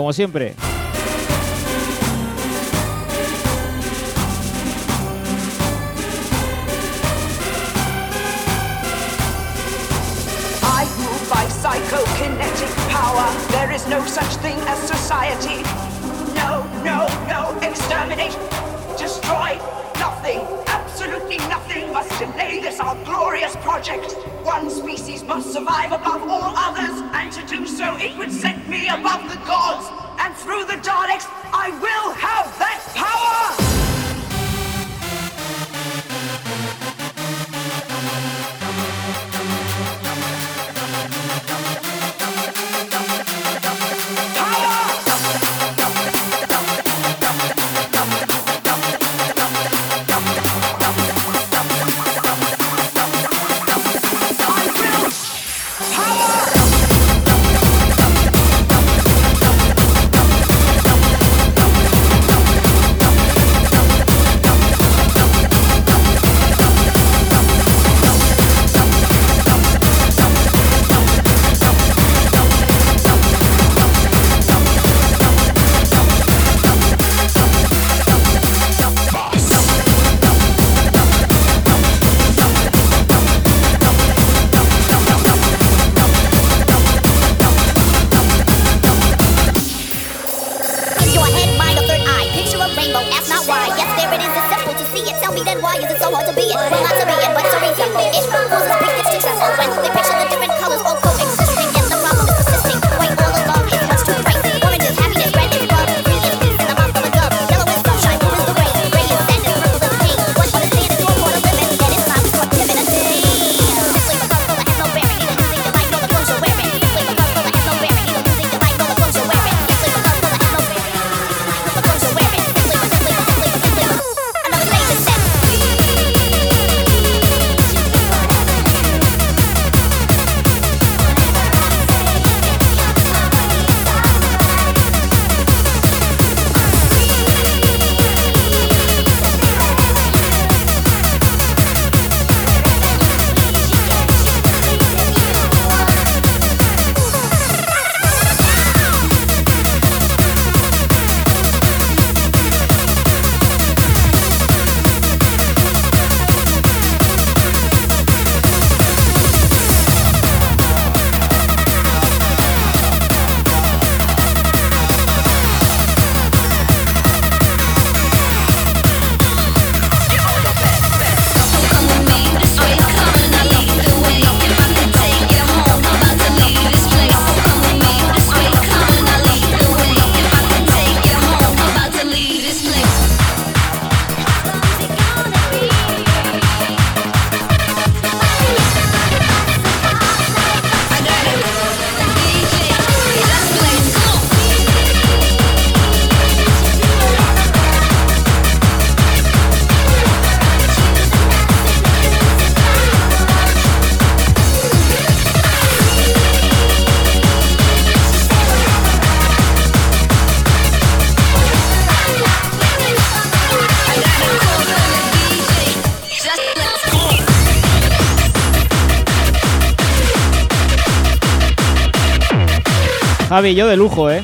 Como siempre. Javi, yo de lujo, ¿eh?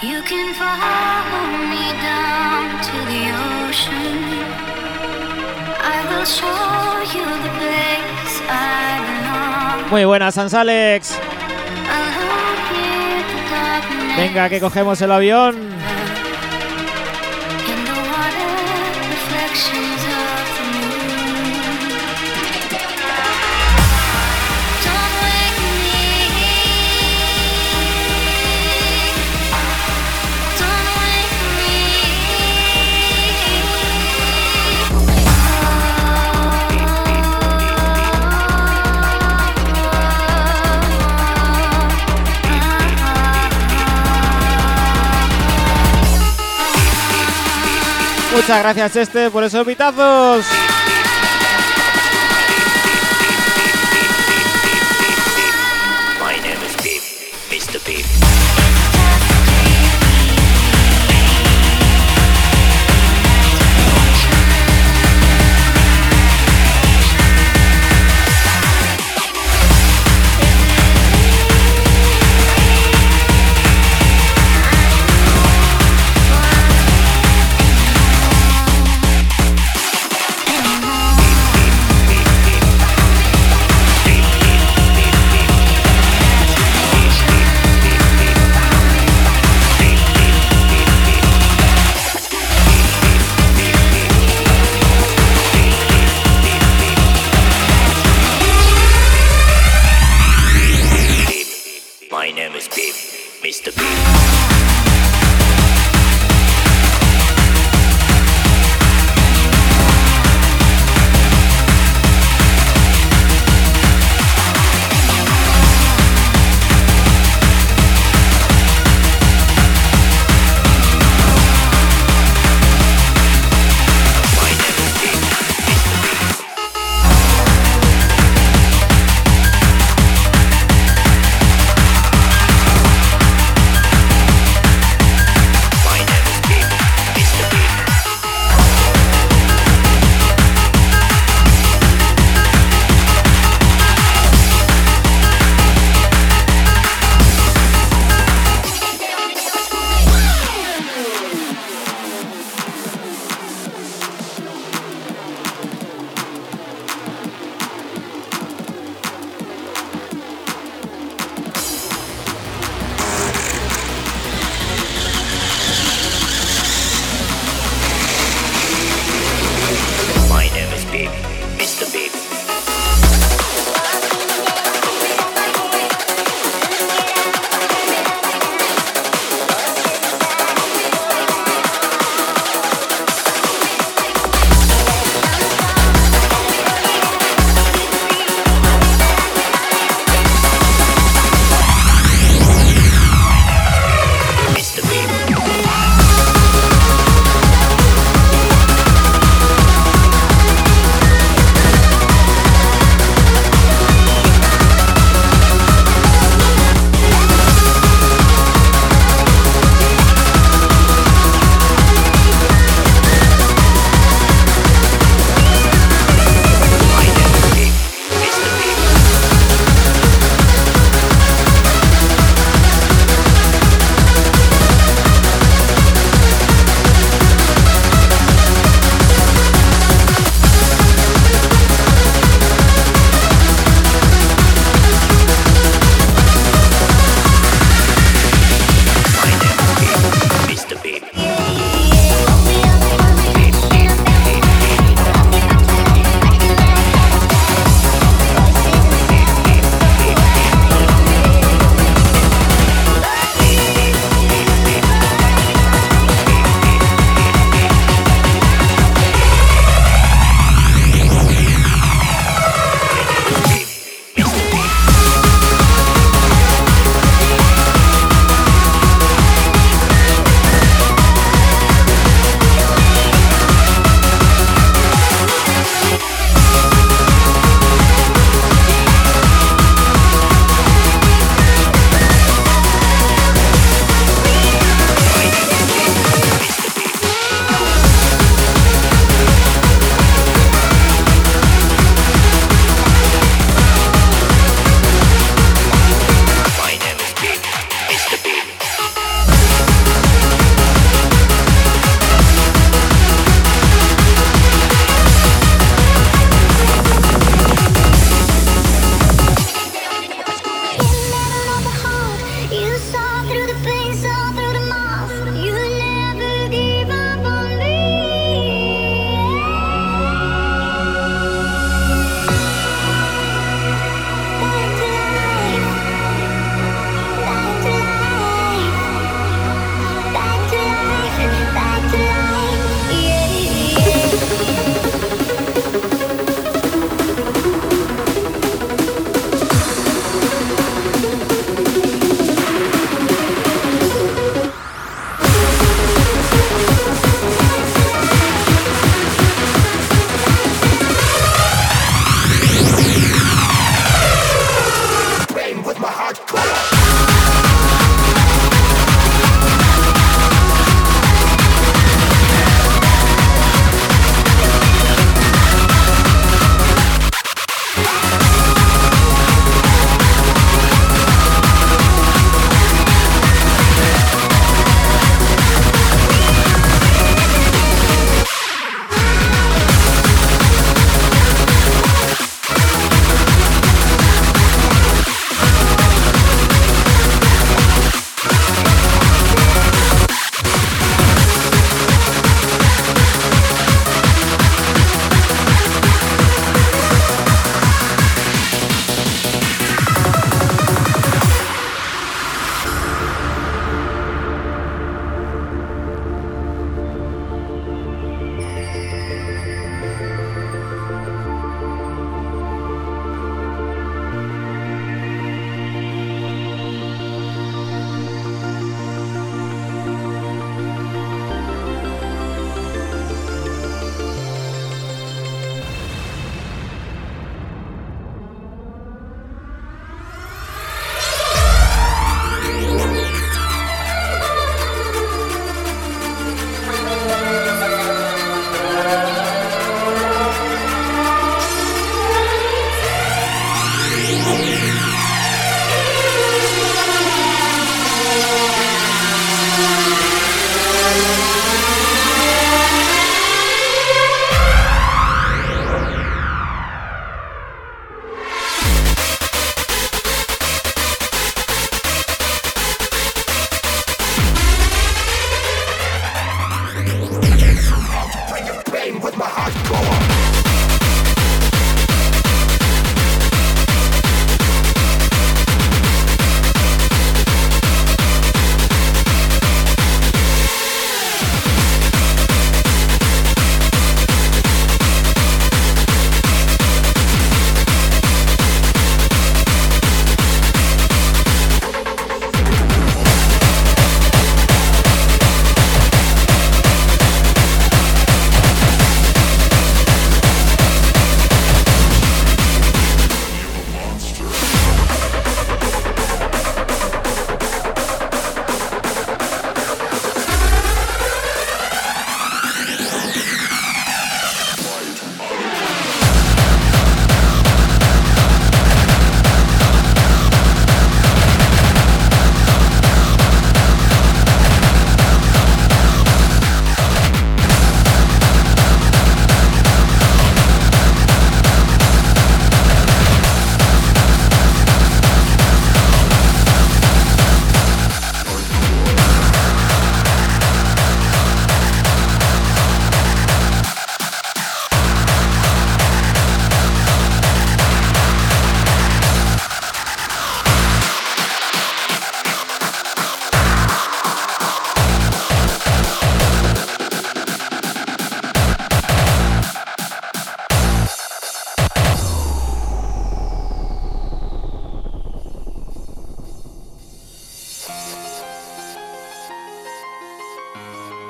You can follow me down to the ocean. I will show you the place I belong. Muy buenas, Sansalex. Venga, que cogemos el avión. Muchas gracias, Este, por esos pitazos.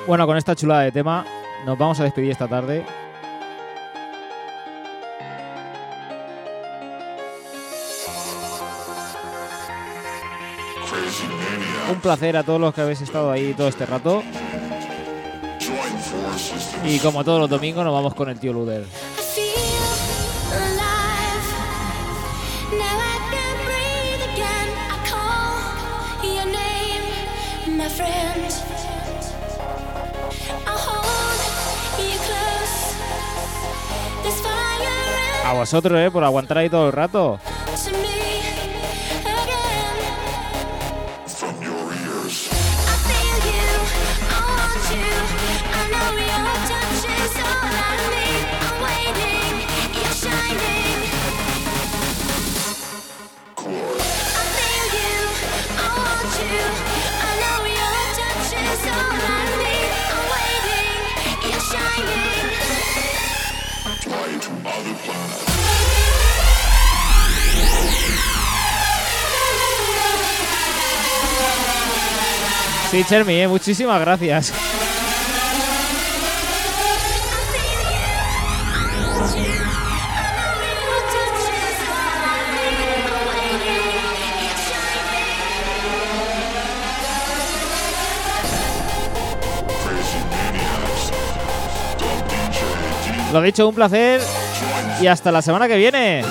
Bueno, con esta chulada de tema nos vamos a despedir esta tarde. Un placer a todos los que habéis estado ahí todo este rato. Y como todos los domingos nos vamos con el tío Luder. A vosotros, eh, por aguantar ahí todo el rato. Sí, Chermi, muchísimas gracias. Lo dicho, un placer y hasta la semana que viene.